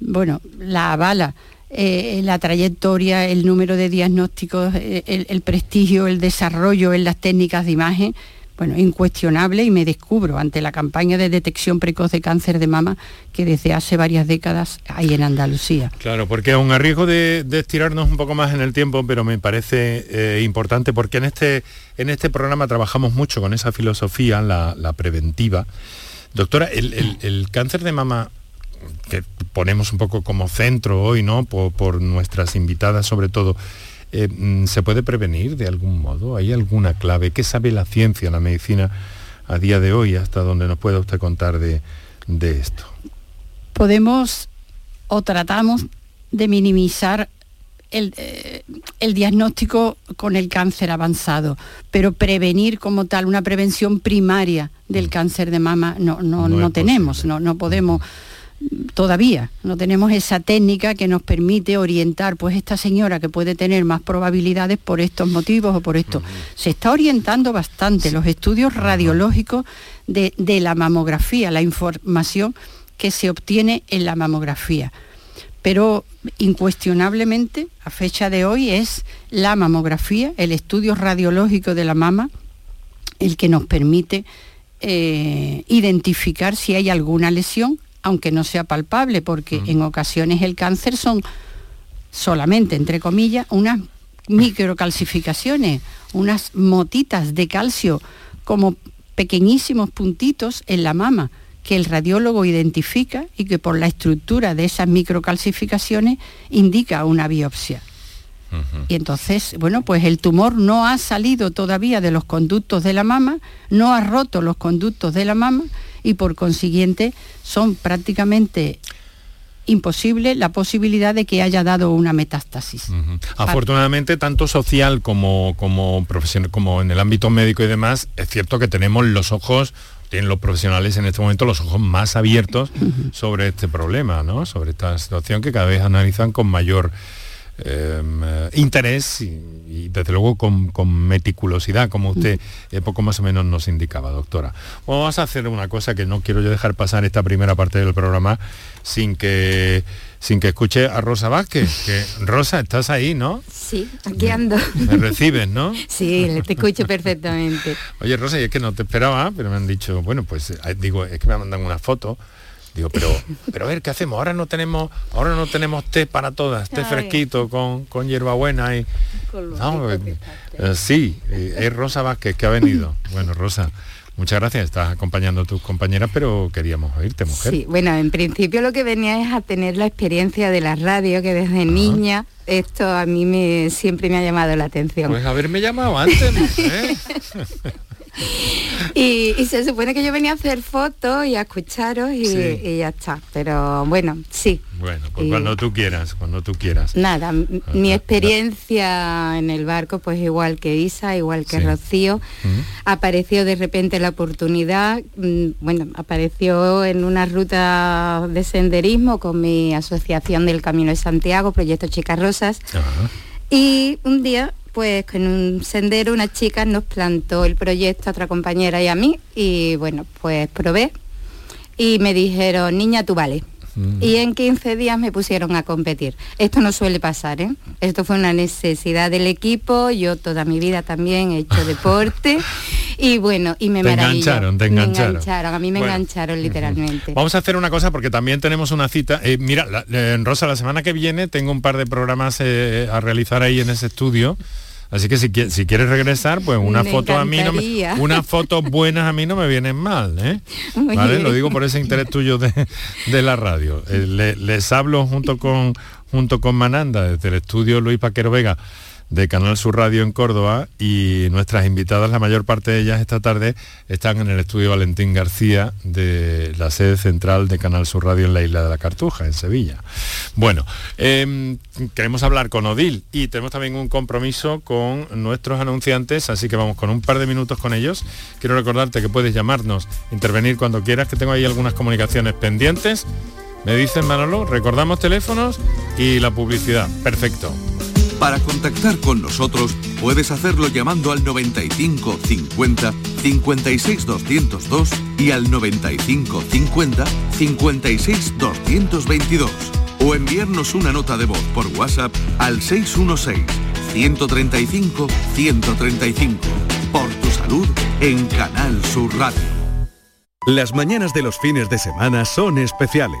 Speaker 11: bueno, la avala eh, la trayectoria, el número de diagnósticos, eh, el, prestigio, el desarrollo en las técnicas de imagen, bueno, incuestionable y me descubro ante la campaña de detección precoz de cáncer de mama que desde hace varias décadas hay en Andalucía.
Speaker 2: Claro, porque aún a riesgo de, estirarnos un poco más en el tiempo, pero me parece eh, importante porque en este, en este programa trabajamos mucho con esa filosofía, la, preventiva. Doctora, el cáncer de mama que ponemos un poco como centro hoy, ¿no? Por, nuestras invitadas sobre todo. Eh, mm, ¿Se puede prevenir de algún modo? ¿Hay alguna clave? ¿Qué sabe la ciencia, la medicina a día de hoy, hasta donde nos pueda usted contar de, esto?
Speaker 11: Podemos o tratamos de minimizar el, eh, el, diagnóstico con el cáncer avanzado, pero prevenir como tal, una prevención primaria del mm. cáncer de mama no, no, no, tenemos, no, no podemos todavía. No tenemos esa técnica que nos permite orientar pues esta señora que puede tener más probabilidades por estos motivos o por esto. Se está orientando bastante los estudios radiológicos de, la mamografía la información que se obtiene en la mamografía. Pero incuestionablemente a fecha de hoy es la mamografía el estudio radiológico de la mama el que nos permite eh, identificar si hay alguna lesión aunque no sea palpable, porque en ocasiones el cáncer son solamente, entre comillas, unas microcalcificaciones, unas motitas de calcio como pequeñísimos puntitos en la mama que el radiólogo identifica y que por la estructura de esas microcalcificaciones indica una biopsia. Y entonces, bueno, pues el tumor no ha salido todavía de los conductos de la mama, no ha roto los conductos de la mama y por consiguiente son prácticamente imposible la posibilidad de que haya dado una metástasis.
Speaker 2: Afortunadamente, tanto social como, como profesional, como en el ámbito médico y demás, es cierto que tenemos los ojos, tienen los profesionales en este momento los ojos más abiertos sobre este problema, ¿no? Sobre esta situación que cada vez analizan con mayor eh, interés y, desde luego con, meticulosidad, como usted eh, poco más o menos nos indicaba, doctora. vamos a hacer una cosa que no quiero yo dejar pasar esta primera parte del programa sin que sin que escuche a Rosa Vázquez, que Rosa, estás ahí, ¿no?
Speaker 12: Sí, aquí ando.
Speaker 2: Me recibes, ¿no?
Speaker 12: Sí, te escucho perfectamente.
Speaker 2: Oye, Rosa, y es que no te esperaba, pero me han dicho, bueno, pues eh, digo, es que me mandan una foto Digo, pero, pero a ver, ¿qué hacemos? Ahora no tenemos, ahora no tenemos té para todas, té fresquito con, con hierbabuena y. No, eh, eh, sí, eh, es Rosa Vázquez que ha venido. Bueno, Rosa. Muchas gracias, estás acompañando a tus compañeras, pero queríamos oírte, mujer.
Speaker 12: Sí, bueno, en principio lo que venía es a tener la experiencia de la radio, que desde niña esto a mí me siempre me ha llamado la atención.
Speaker 2: Pues haberme llamado antes, mujer.
Speaker 12: y, se supone que yo venía a hacer fotos y a escucharos y, ya está. Pero bueno, sí.
Speaker 2: Bueno, pues cuando tú quieras, cuando tú quieras.
Speaker 12: Nada, mi experiencia en el barco, pues igual que Isa, igual que Rocío, apareció de repente la oportunidad, mm, bueno, apareció en una ruta de senderismo con mi asociación del Camino de Santiago, Proyecto Chicas Rosas. Y un día pues con un sendero una chica nos plantó el proyecto a otra compañera y a mí y bueno, pues probé y me dijeron, niña, tú vale. Mm. Y en 15 días me pusieron a competir. Esto no suele pasar, ¿eh? Esto fue una necesidad del equipo, yo toda mi vida también he hecho deporte y bueno, y me
Speaker 2: te engancharon, te
Speaker 12: engancharon. a mí me engancharon literalmente.
Speaker 2: Vamos a hacer una cosa porque también tenemos una cita. Eh, mira, en Rosa, la semana que viene tengo un par de programas eh, a realizar ahí en ese estudio. Así que si, si quieres regresar, pues una foto a mí no me, unas fotos buenas a mí no me vienen mal, ¿eh? ¿Vale? Lo digo por ese interés tuyo de, la radio. Eh, les hablo junto con junto con Mananda desde el estudio Luis Paquero Vega de Canal Sur Radio en Córdoba y nuestras invitadas, la mayor parte de ellas esta tarde, están en el estudio Valentín García de la sede central de Canal Sur Radio en la isla de la Cartuja, en Sevilla. Bueno, em, queremos hablar con Odil y tenemos también un compromiso con nuestros anunciantes, así que vamos con un par de minutos con ellos. Quiero recordarte que puedes llamarnos, intervenir cuando quieras, que tengo ahí algunas comunicaciones pendientes Me dicen Manolo, recordamos teléfonos y la publicidad. Perfecto.
Speaker 9: Para contactar con nosotros puedes hacerlo llamando al 95 50 56 202 y al 95 50 56 222 o enviarnos una nota de voz por WhatsApp al 616 135 135. Por tu salud en Canal Sur Radio.
Speaker 1: Las mañanas de los fines de semana son especiales,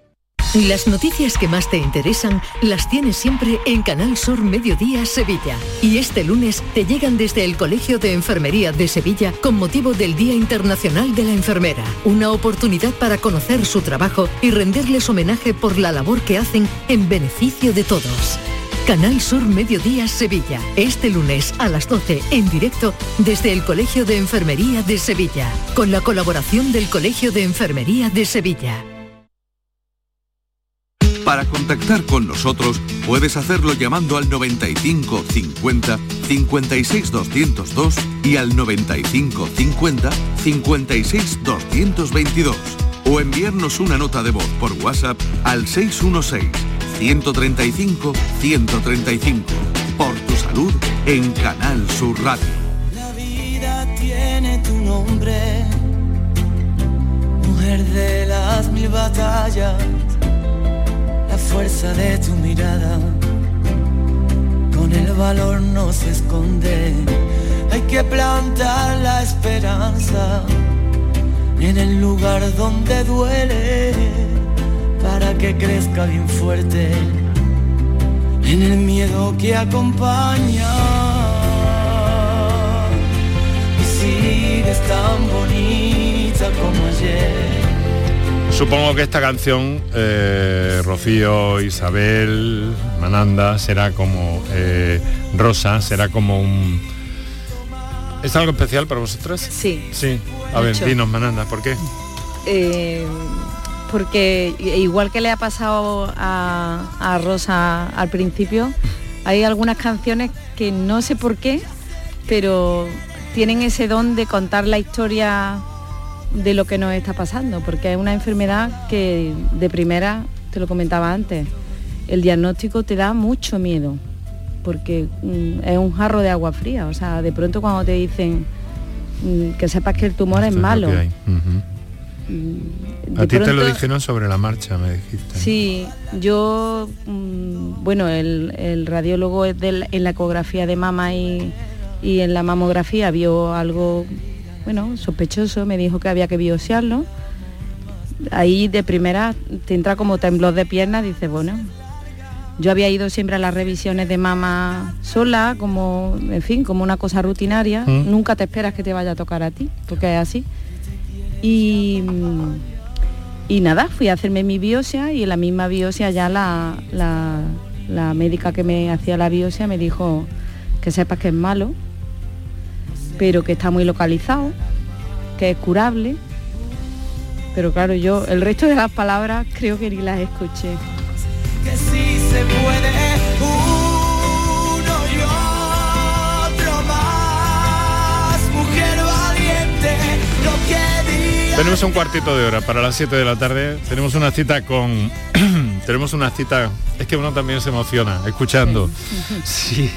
Speaker 3: Las noticias que más te interesan las tienes siempre en Canal Sur Mediodía Sevilla. Y este lunes te llegan desde el Colegio de Enfermería de Sevilla con motivo del Día Internacional de la Enfermera. Una oportunidad para conocer su trabajo y rendirles homenaje por la labor que hacen en beneficio de todos. Canal Sur Mediodía Sevilla. Este lunes a las 12 en directo desde el Colegio de Enfermería de Sevilla. Con la colaboración del Colegio de Enfermería de Sevilla.
Speaker 9: Para contactar con nosotros puedes hacerlo llamando al 95 50 56 202 y al 95 50 56 222 o enviarnos una nota de voz por WhatsApp al 616 135 135. Por tu salud en Canal Sur Radio.
Speaker 4: La vida tiene tu nombre, mujer de las mil batallas, la fuerza de tu mirada, con el valor no se esconde, hay que plantar la esperanza en el lugar donde duele, para que crezca bien fuerte, en el miedo que acompaña y sigues tan bonita como ayer.
Speaker 2: Supongo que esta canción, eh, Rocío, Isabel, Mananda, será como eh, Rosa, será como un... ¿Es algo especial para vosotras?
Speaker 8: Sí.
Speaker 2: Sí. A ver,
Speaker 8: Mucho.
Speaker 2: dinos, Mananda, ¿por qué?
Speaker 8: Eh, porque igual que le ha pasado a, a Rosa al principio, hay algunas canciones que no sé por qué, pero tienen ese don de contar la historia de lo que nos está pasando, porque es una enfermedad que de primera, te lo comentaba antes, el diagnóstico te da mucho miedo, porque mm, es un jarro de agua fría, o sea, de pronto cuando te dicen mm, que sepas que el tumor es
Speaker 2: Esto es lo
Speaker 8: malo, de
Speaker 2: A ti te lo dijeron sobre la marcha, me dijiste.
Speaker 8: Sí, yo, mm, bueno, el, el radiólogo es del- en la ecografía de mama y, y en la mamografía vio algo, bueno, sospechoso, me dijo que había que biopsiarlo. Ahí de primera te entra como temblor de piernas, dices, bueno, yo había ido siempre a las revisiones de mama sola, como, en fin, como una cosa rutinaria.
Speaker 13: Mm.
Speaker 8: Nunca te esperas que te vaya a tocar a ti, porque es así. Y, y nada, fui a hacerme mi biopsia y en la misma biopsia ya la, la- la médica que me hacía la biopsia me dijo que sepas que es malo, pero que está muy localizado que es curable. Pero claro, yo el resto de las palabras creo que ni las escuché.
Speaker 10: Que sí se puede uno y otro más, mujer valiente, lo que diga.
Speaker 2: Tenemos un cuartito de hora para las 7 de la tarde. Tenemos una cita con... tenemos una cita... Es que uno también se emociona escuchando. Sí.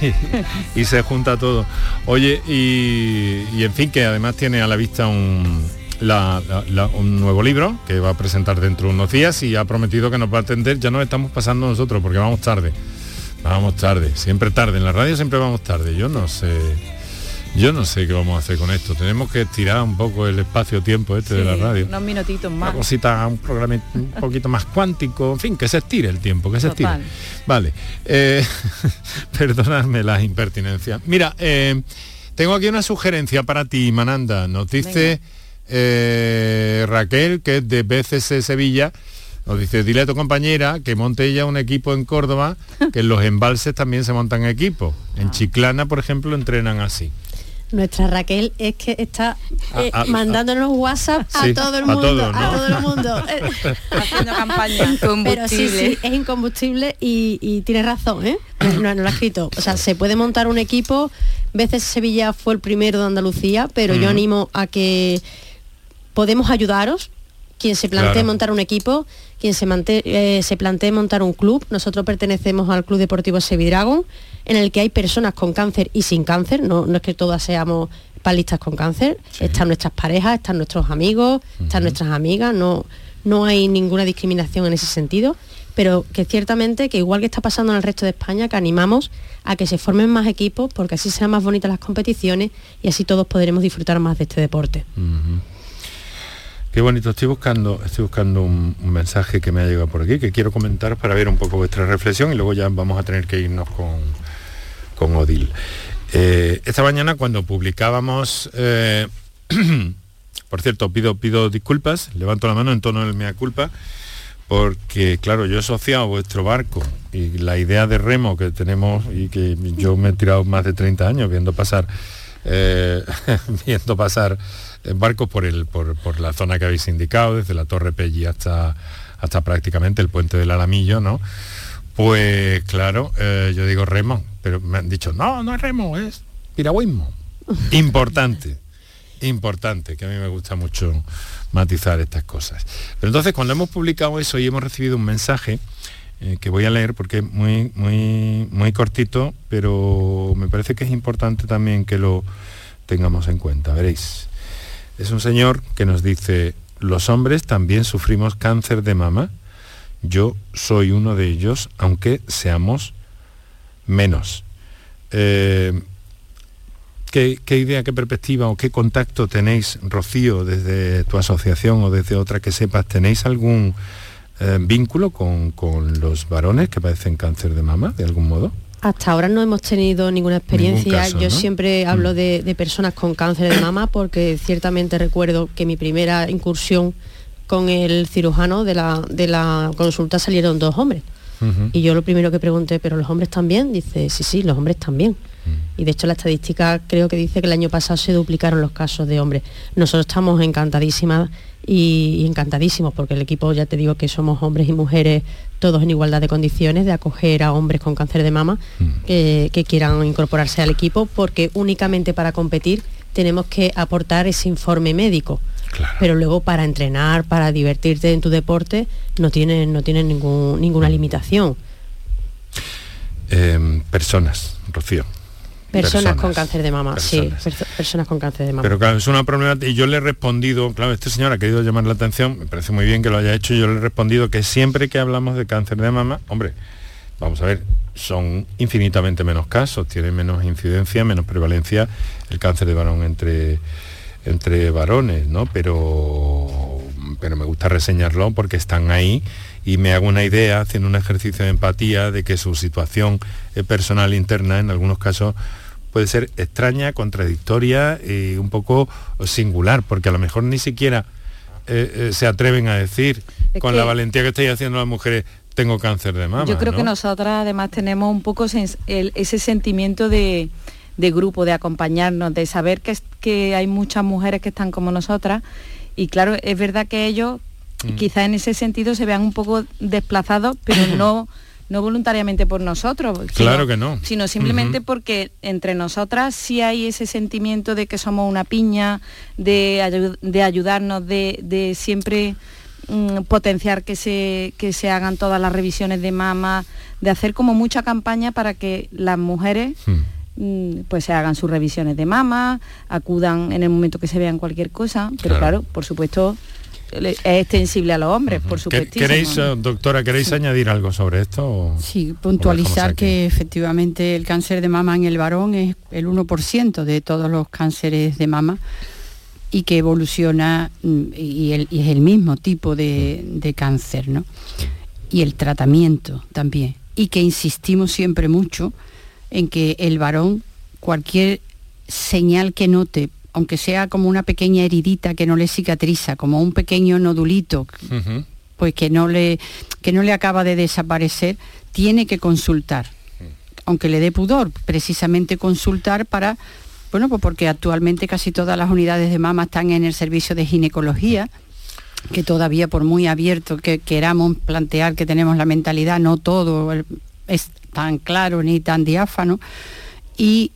Speaker 2: Y se junta todo. Oye, y, y en fin, que además tiene a la vista un, la- la- la- un nuevo libro que va a presentar dentro de unos días y ha prometido que nos va a atender. Ya nos estamos pasando nosotros porque vamos tarde. Vamos tarde. Siempre tarde. En la radio siempre vamos tarde. Yo no sé... Yo no sé qué vamos a hacer con esto. Tenemos que estirar un poco el espacio-tiempo este de la radio
Speaker 8: Unos minutitos
Speaker 2: una
Speaker 8: más.
Speaker 2: cosita, un programa un poquito más cuántico, en fin, que se estire el tiempo, que se
Speaker 8: Total.
Speaker 2: estire. Vale, eh, perdonadme las impertinencias. Mira, eh, tengo aquí una sugerencia para ti, Mananda. Nos dice eh, Raquel, que es de BCC Sevilla, nos dice, dile a tu compañera que monte ella un equipo en Córdoba, que en los embalses también se montan equipos.
Speaker 8: Ah.
Speaker 2: En Chiclana, por ejemplo, entrenan así.
Speaker 6: Nuestra Raquel es que está eh,
Speaker 2: Ah, ah,
Speaker 6: mandándonos WhatsApp
Speaker 2: Sí,
Speaker 6: a todo el
Speaker 2: a
Speaker 6: mundo, a todo el mundo.
Speaker 8: Haciendo campaña.
Speaker 6: Pero sí, sí, es incombustible y, y tiene razón, ¿eh? No, no lo ha escrito. O sea, se puede montar un equipo. Veces Sevilla fue el primero de Andalucía, pero yo animo a que podemos ayudaros. Quien se plantee
Speaker 13: Claro.
Speaker 6: montar un equipo, quien se, mante- eh, se plantee montar un club. Nosotros pertenecemos al Club Deportivo Sevidragon, en el que hay personas con cáncer y sin cáncer. No, no es que todas seamos palistas con cáncer. Están nuestras parejas, están nuestros amigos, están nuestras amigas. No, no hay ninguna discriminación en ese sentido. Pero que ciertamente, que igual que está pasando en el resto de España, que animamos a que se formen más equipos porque así serán más bonitas las competiciones y así todos podremos disfrutar más de este deporte.
Speaker 2: Qué bonito, estoy buscando, estoy buscando un, un mensaje que me ha llegado por aquí, que quiero comentar para ver un poco vuestra reflexión y luego ya vamos a tener que irnos con, con Odil. Eh, esta mañana cuando publicábamos, eh, por cierto, pido, pido disculpas, levanto la mano en tono del mea culpa, porque claro, yo he asociado vuestro barco y la idea de remo que tenemos y que yo me he tirado más de 30 años viendo pasar eh, viendo pasar barcos por por, por la zona que habéis indicado, desde la Torre Pelli hasta hasta prácticamente el puente del Alamillo, ¿no? Pues claro, yo digo remo, pero me han dicho, no, no es remo, es piragüismo. Importante, importante, que a mí me gusta mucho matizar estas cosas. Pero entonces cuando hemos publicado eso y hemos recibido un mensaje eh, que voy a leer porque es muy, muy, muy cortito, pero me parece que es importante también que lo tengamos en cuenta. Veréis, es un señor que nos dice, los hombres también sufrimos cáncer de mama. Yo soy uno de ellos, aunque seamos menos. Eh, ¿qué, qué idea, qué perspectiva o qué contacto tenéis, Rocío, desde tu asociación o desde otra que sepas? ¿Tenéis algún eh, vínculo con, con los varones que padecen cáncer de mama, de algún modo?
Speaker 6: Hasta ahora no hemos tenido ninguna experiencia.
Speaker 2: caso,
Speaker 6: Yo
Speaker 2: ¿no? Mm.
Speaker 6: siempre hablo de, de personas con cáncer de mama porque ciertamente recuerdo que mi primera incursión con el cirujano de la, de la consulta salieron dos hombres. Y yo lo primero que pregunté, ¿pero los hombres también? Dice, sí, sí, los hombres también. Y de hecho la estadística creo que dice que el año pasado se duplicaron los casos de hombres. Nosotros estamos encantadísimas y, y encantadísimos porque el equipo, ya te digo que somos hombres y mujeres todos en igualdad de condiciones de acoger a hombres con cáncer de mama que, que quieran incorporarse al equipo porque únicamente para competir tenemos que aportar ese informe médico. Pero luego para entrenar, para divertirte en tu deporte, no tienen, no tienen ningún, ninguna limitación.
Speaker 2: Eh, personas, Rocío.
Speaker 6: Personas, con cáncer de mama,
Speaker 2: Personas.
Speaker 6: sí, perso- personas con cáncer de mama.
Speaker 2: Pero claro, es una problemática y yo le he respondido, claro, este señor ha querido llamar la atención, me parece muy bien que lo haya hecho, y yo le he respondido que siempre que hablamos de cáncer de mama, hombre, vamos a ver, son infinitamente menos casos, tiene menos incidencia, menos prevalencia el cáncer de varón entre, entre varones, ¿no? Pero, pero me gusta reseñarlo porque están ahí y me hago una idea, haciendo un ejercicio de empatía, de que su situación eh, personal interna en algunos casos puede ser extraña, contradictoria y un poco singular, porque a lo mejor ni siquiera eh, eh, se atreven a decir
Speaker 8: Es
Speaker 2: con
Speaker 8: que-
Speaker 2: la valentía que estáis haciendo las mujeres, tengo cáncer de mama.
Speaker 8: Yo creo
Speaker 2: ¿no?
Speaker 8: que nosotras además tenemos un poco el- ese sentimiento de, de grupo, de acompañarnos, de saber que, que hay muchas mujeres que están como nosotras. Y claro, es verdad que ellos mm. quizá en ese sentido se vean un poco desplazados, pero no no voluntariamente por nosotros,
Speaker 2: claro que no.
Speaker 8: sino simplemente porque entre nosotras sí hay ese sentimiento de que somos una piña, de, de ayudarnos, de, siempre mm, potenciar que se, que se hagan todas las revisiones de mama, de hacer como mucha campaña para que las mujeres mm, pues se hagan sus revisiones de mama, acudan en el momento que se vean cualquier cosa, pero claro por supuesto es extensible a los hombres, por supuesto.
Speaker 2: ¿Queréis, eh, doctora, queréis añadir algo sobre esto?
Speaker 11: Sí, puntualizar que efectivamente el cáncer de mama en el varón es el 1% de todos los cánceres de mama y que evoluciona mm, y, es el mismo tipo de, de cáncer, ¿no? Y el tratamiento también. Y que insistimos siempre mucho en que el varón, cualquier señal que note aunque sea como una pequeña heridita que no le cicatriza, como un pequeño nodulito, pues que no, le, que no le acaba de desaparecer, tiene que consultar, aunque le dé pudor, precisamente consultar para, bueno, pues porque actualmente casi todas las unidades de mama están en el servicio de ginecología, que todavía por muy abierto que queramos plantear que tenemos la mentalidad, no todo tan claro ni tan diáfano, y,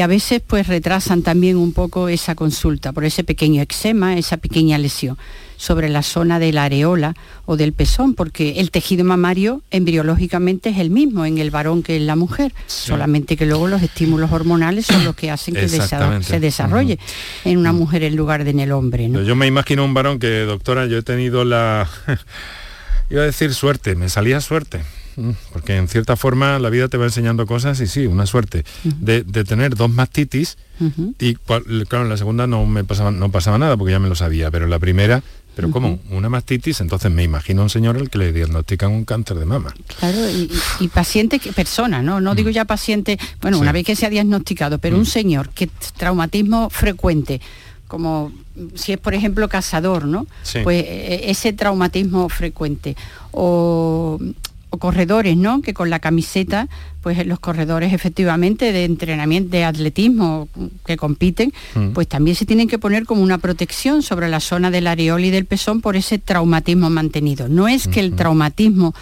Speaker 11: a veces pues retrasan también un poco esa consulta por ese pequeño eczema, esa pequeña lesión sobre la zona de la areola o del pezón, porque el tejido mamario embriológicamente es el mismo en el varón que en la mujer, solamente que luego los estímulos hormonales son los que hacen que se desarrolle en una mujer en lugar de en el hombre.
Speaker 2: Yo me imagino un varón que, doctora, yo he tenido la... iba a decir suerte, me salía suerte porque en cierta forma la vida te va enseñando cosas y sí, una suerte de, tener dos mastitis y claro, en la segunda no me pasaba, no pasaba nada porque ya me lo sabía, pero en la primera pero como una mastitis, entonces me imagino a un señor el que le diagnostican un cáncer de mama.
Speaker 11: Claro, y, paciente, que persona, ¿no? No digo mm. ya paciente, bueno, una vez que se ha diagnosticado, pero un mm. señor que traumatismo frecuente, como si es por ejemplo cazador, ¿no? Pues e, e, ese traumatismo frecuente. O o corredores, ¿no? Que con la camiseta, pues los corredores efectivamente de entrenamiento, de atletismo que compiten, mm. pues también se tienen que poner como una protección sobre la zona del areol y del pezón por ese traumatismo mantenido. No es que el traumatismo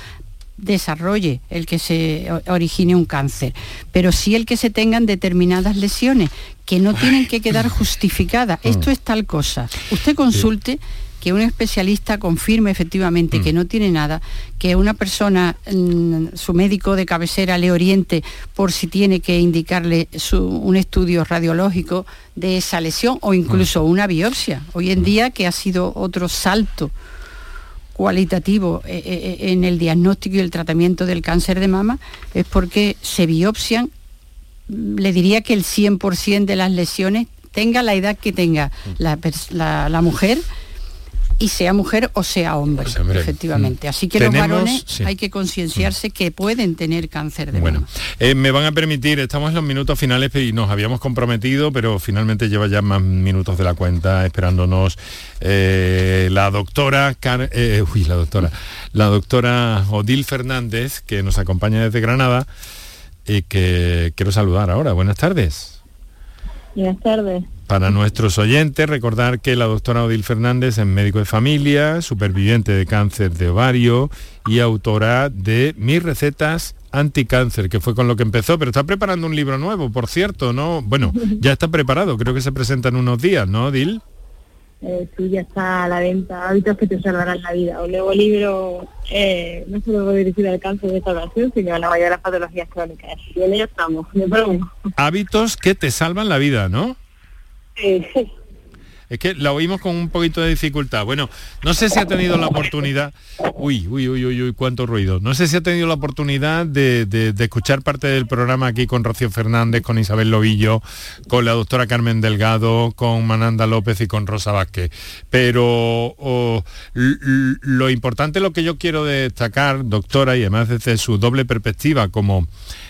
Speaker 11: desarrolle el que se origine un cáncer, pero sí el que se tengan determinadas lesiones que no tienen que quedar justificadas. Mm. Esto es tal cosa. Usted consulte que un especialista confirme efectivamente que mm. no tiene nada, que una persona, mm, su médico de cabecera le oriente por si tiene que indicarle un estudio radiológico de esa lesión o incluso mm. una biopsia. Hoy en día que ha sido otro salto cualitativo eh, eh, eh, en el diagnóstico y el tratamiento del cáncer de mama es porque se biopsian, le diría que el 100% de las lesiones, tenga la edad que tenga la mujer, y sea mujer o sea hombre, efectivamente. Mm. Así que los varones hay que concienciarse que pueden tener cáncer de bueno,
Speaker 2: eh, me van a permitir, estamos en los minutos finales y nos habíamos comprometido, pero finalmente lleva ya más minutos de la cuenta esperándonos eh, la doctora, eh, uy, la doctora, la doctora Odil Fernández, que nos acompaña desde Granada y que quiero saludar ahora. Buenas tardes.
Speaker 13: Buenas tardes.
Speaker 2: Para nuestros oyentes, recordar que la doctora Odil Fernández es médico de familia, superviviente de cáncer de ovario y autora de Mis recetas anticáncer, que fue con lo que empezó, pero está preparando un libro nuevo, por cierto, ¿no? Bueno, ya está preparado, creo que se presenta en unos días, ¿no, Odil?
Speaker 13: Eh, sí, ya está a la venta, hábitos que te salvarán la vida. Un nuevo libro, eh, no solo dirigido al cáncer de esta ocasión, sino a la mayoría de las patologías crónicas. Y en ello estamos,
Speaker 2: Hábitos que te salvan la vida, ¿no? Es que la oímos con un poquito de dificultad. Bueno, no sé si ha tenido la oportunidad. Uy, uy, uy, uy, uy, cuánto ruido. No sé si ha tenido la oportunidad de, escuchar parte del programa aquí con Rocío Fernández, con Isabel Lobillo, con la doctora Carmen Delgado, con Mananda López y con Rosa Vázquez. Pero lo importante, lo que yo quiero destacar, doctora, y además desde su doble perspectiva como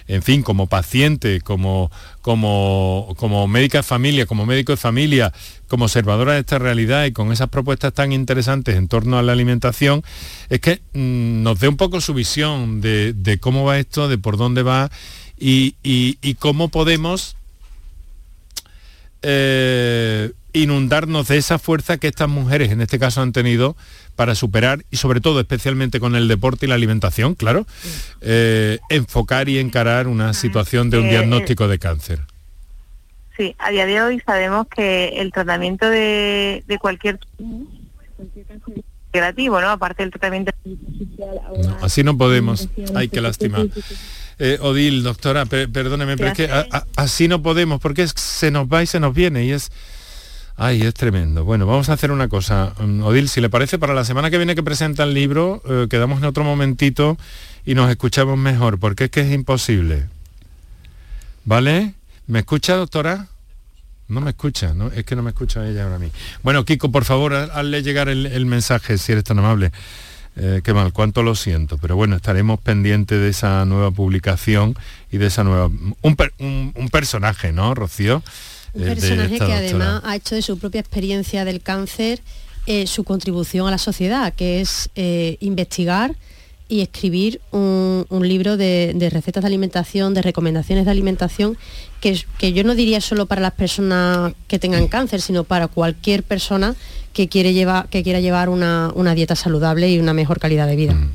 Speaker 2: en fin, como paciente, como, como, como médica de familia, como médico de familia, como observadora de esta realidad y con esas propuestas tan interesantes en torno a la alimentación, es que mm, nos dé un poco su visión de, cómo va esto, de por dónde va y, cómo podemos eh, inundarnos de esa fuerza que estas mujeres en este caso han tenido para superar y sobre todo especialmente con el deporte y la alimentación, claro, eh, enfocar y encarar una situación de un
Speaker 13: Eh,
Speaker 2: diagnóstico de cáncer.
Speaker 13: Sí, a día de hoy sabemos que el tratamiento de, de cualquier integrativo, ¿no? Aparte del tratamiento
Speaker 2: No, así no podemos, hay que lastimar. Eh, Odil, doctora, pe- perdóneme, pero es que a- a- así no podemos, porque es- se nos va y se nos viene y es... Ay, es tremendo. Bueno, vamos a hacer una cosa. Mm, Odil, si le parece, para la semana que viene que presenta el libro, eh, quedamos en otro momentito y nos escuchamos mejor, porque es que es imposible. ¿Vale? ¿Me escucha, doctora? No me escucha, ¿no? es que no me escucha ella ahora a mí. Bueno, Kiko, por favor, ha- hazle llegar el, mensaje, si eres tan amable. Eh, qué mal, cuánto lo siento, pero bueno, estaremos pendientes de esa nueva publicación y de esa nueva... Un personaje, ¿no, Rocío?
Speaker 6: Un
Speaker 2: Eh,
Speaker 6: personaje que
Speaker 2: doctora.
Speaker 6: además ha hecho de su propia experiencia del cáncer eh, su contribución a la sociedad, que es eh, investigar y escribir un, un libro de, de recetas de alimentación, de recomendaciones de alimentación, que, que yo no diría solo para las personas que tengan cáncer, sino para cualquier persona que, quiere llevar, que quiera llevar una, una dieta saludable y una mejor calidad de vida.
Speaker 2: Mm.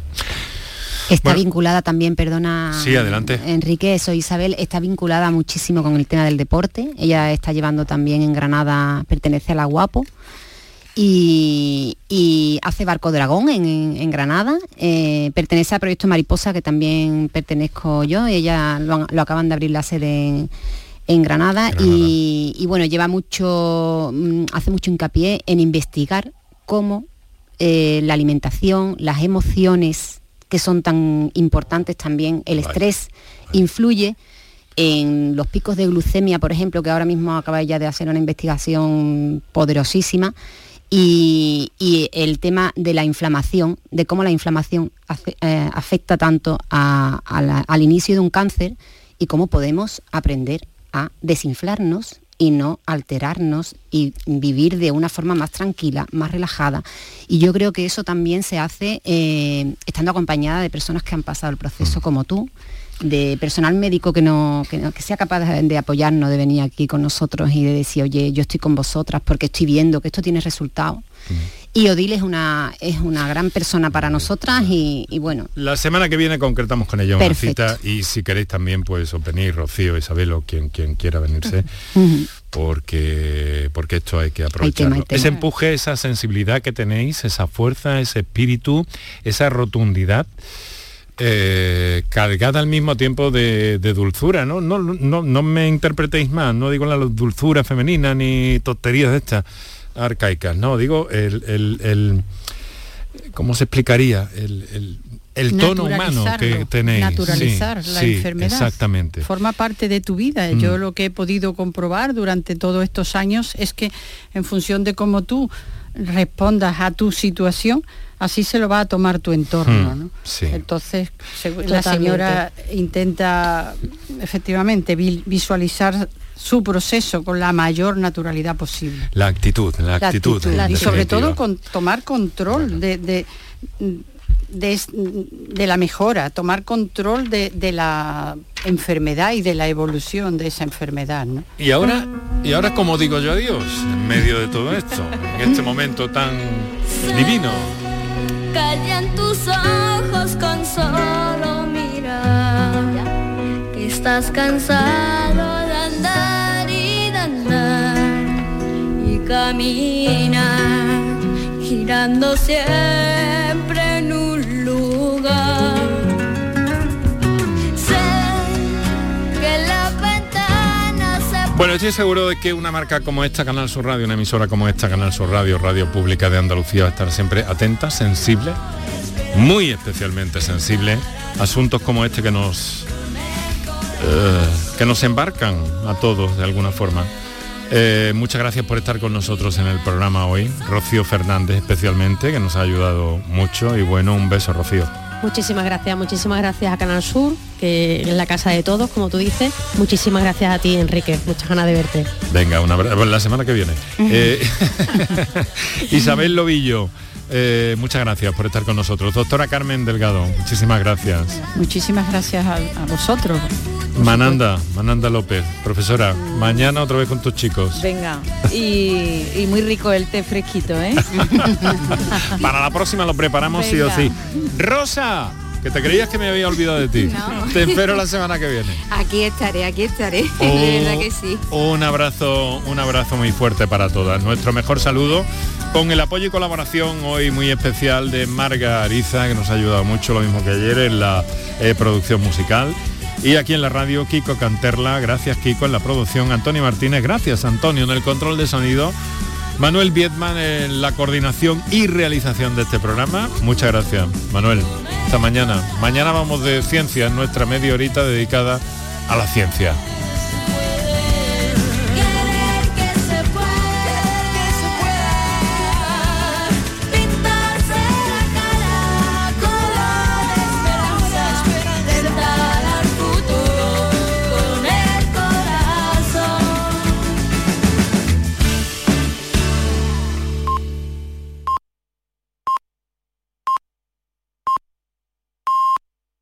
Speaker 7: Está
Speaker 6: Bueno.
Speaker 7: vinculada también, perdona.
Speaker 2: Sí, adelante.
Speaker 7: Enrique, soy Isabel, está vinculada muchísimo con el tema del deporte. Ella está llevando también en Granada, pertenece a la Guapo. Y, y hace Barco Dragón en, en Granada. Eh, pertenece al proyecto Mariposa, que también pertenezco yo. Ella lo, han- lo acaban de abrir la sede en, en Granada, Y, y bueno, lleva mucho, mm, hace mucho hincapié en investigar cómo eh, la alimentación, las emociones que son tan importantes también, el estrés influye en los picos de glucemia, por ejemplo, que ahora mismo acaba ya de hacer una investigación poderosísima, y, y el tema de la inflamación, de cómo la inflamación eh, afecta tanto a- a la- al inicio de un cáncer y cómo podemos aprender a desinflarnos y no alterarnos y vivir de una forma más tranquila, más relajada. Y yo creo que eso también se hace eh, estando acompañada de personas que han pasado el proceso como tú, de personal médico que no, que, no- que sea capaz de, apoyarnos, de venir aquí con nosotros y de decir, oye, yo estoy con vosotras porque estoy viendo que esto tiene resultados. Y Odile es una, es una gran persona para nosotras y, y bueno,
Speaker 2: La semana que viene concretamos con ella una cita y si queréis también pues venís, Rocío, Isabel o quien, quien quiera venirse, porque, porque esto hay que aprovecharlo.
Speaker 7: hay tema.
Speaker 2: Ese empuje, esa sensibilidad que tenéis, esa fuerza, ese espíritu, esa rotundidad. eh, cargada al mismo tiempo de, de dulzura, ¿no? No, no, no me interpretéis más, no digo la dulzura femenina ni tonterías de estas arcaicas, no, digo el, el- el- ¿cómo se explicaría? El, el- el tono humano que tenéis. Sí,
Speaker 11: Naturalizar la
Speaker 2: sí,
Speaker 11: enfermedad.
Speaker 2: Exactamente.
Speaker 11: Forma parte de tu vida.
Speaker 2: Mm.
Speaker 11: Yo lo que he podido comprobar durante todos estos años es que en función de cómo tú respondas a tu situación, así se lo va a tomar tu entorno.
Speaker 2: Mm,
Speaker 11: ¿no?
Speaker 2: sí.
Speaker 11: Entonces, la señora intenta efectivamente vi- visualizar su proceso con la mayor naturalidad posible.
Speaker 2: La actitud, la,
Speaker 11: La
Speaker 2: actitud.
Speaker 11: y sobre todo con tomar control de, de, de la mejora, tomar control de, de la enfermedad y de la evolución de esa enfermedad. ¿no?
Speaker 2: Y ahora, y ahora como digo yo adiós, en medio de todo esto, en este momento tan divino.
Speaker 5: Callan tus ojos con solo mirar que estás cansado de y caminar girando siempre en un lugar. Sé que la ventana
Speaker 2: Bueno, estoy seguro de que una marca como esta, Canal Sur Radio, una emisora como esta, Canal Sur Radio, Radio Pública de Andalucía, va a estar siempre atenta, sensible, muy especialmente sensible, asuntos como este que nos eh, que nos embarcan a todos de alguna forma. Eh, muchas gracias por estar con nosotros en el programa hoy. Rocío Fernández especialmente, que nos ha ayudado mucho. Y bueno, un beso, Rocío.
Speaker 6: Muchísimas gracias, muchísimas gracias a Canal Sur, que es la casa de todos, como tú dices. Muchísimas gracias a ti, Enrique. Muchas ganas de verte.
Speaker 2: Venga, una bueno, la semana que viene. Eh, Isabel Lobillo, eh, muchas gracias por estar con nosotros. Doctora Carmen Delgado, muchísimas gracias.
Speaker 11: Muchísimas gracias a, a vosotros
Speaker 2: Mananda, Mananda López, profesora, mañana otra vez con tus chicos.
Speaker 8: Venga, y, y muy rico el té fresquito, ¿eh?
Speaker 2: Para la próxima lo preparamos sí o
Speaker 8: Venga.
Speaker 2: sí. Rosa, que te creías que me había olvidado de ti. Te espero la semana que viene.
Speaker 12: Aquí estaré, aquí estaré.
Speaker 2: Oh.
Speaker 12: De verdad que sí.
Speaker 2: Un abrazo, un abrazo muy fuerte para todas. Nuestro mejor saludo con el apoyo y colaboración hoy muy especial de Marga Ariza, que nos ha ayudado mucho, lo mismo que ayer en la eh, producción musical. Y aquí en la radio, Kiko Canterla, gracias Kiko en la producción, Antonio Martínez, gracias Antonio en el control de sonido, Manuel Vietman en la coordinación y realización de este programa. Muchas gracias, Manuel. Hasta mañana. Mañana vamos de ciencia, en nuestra media horita dedicada a la ciencia.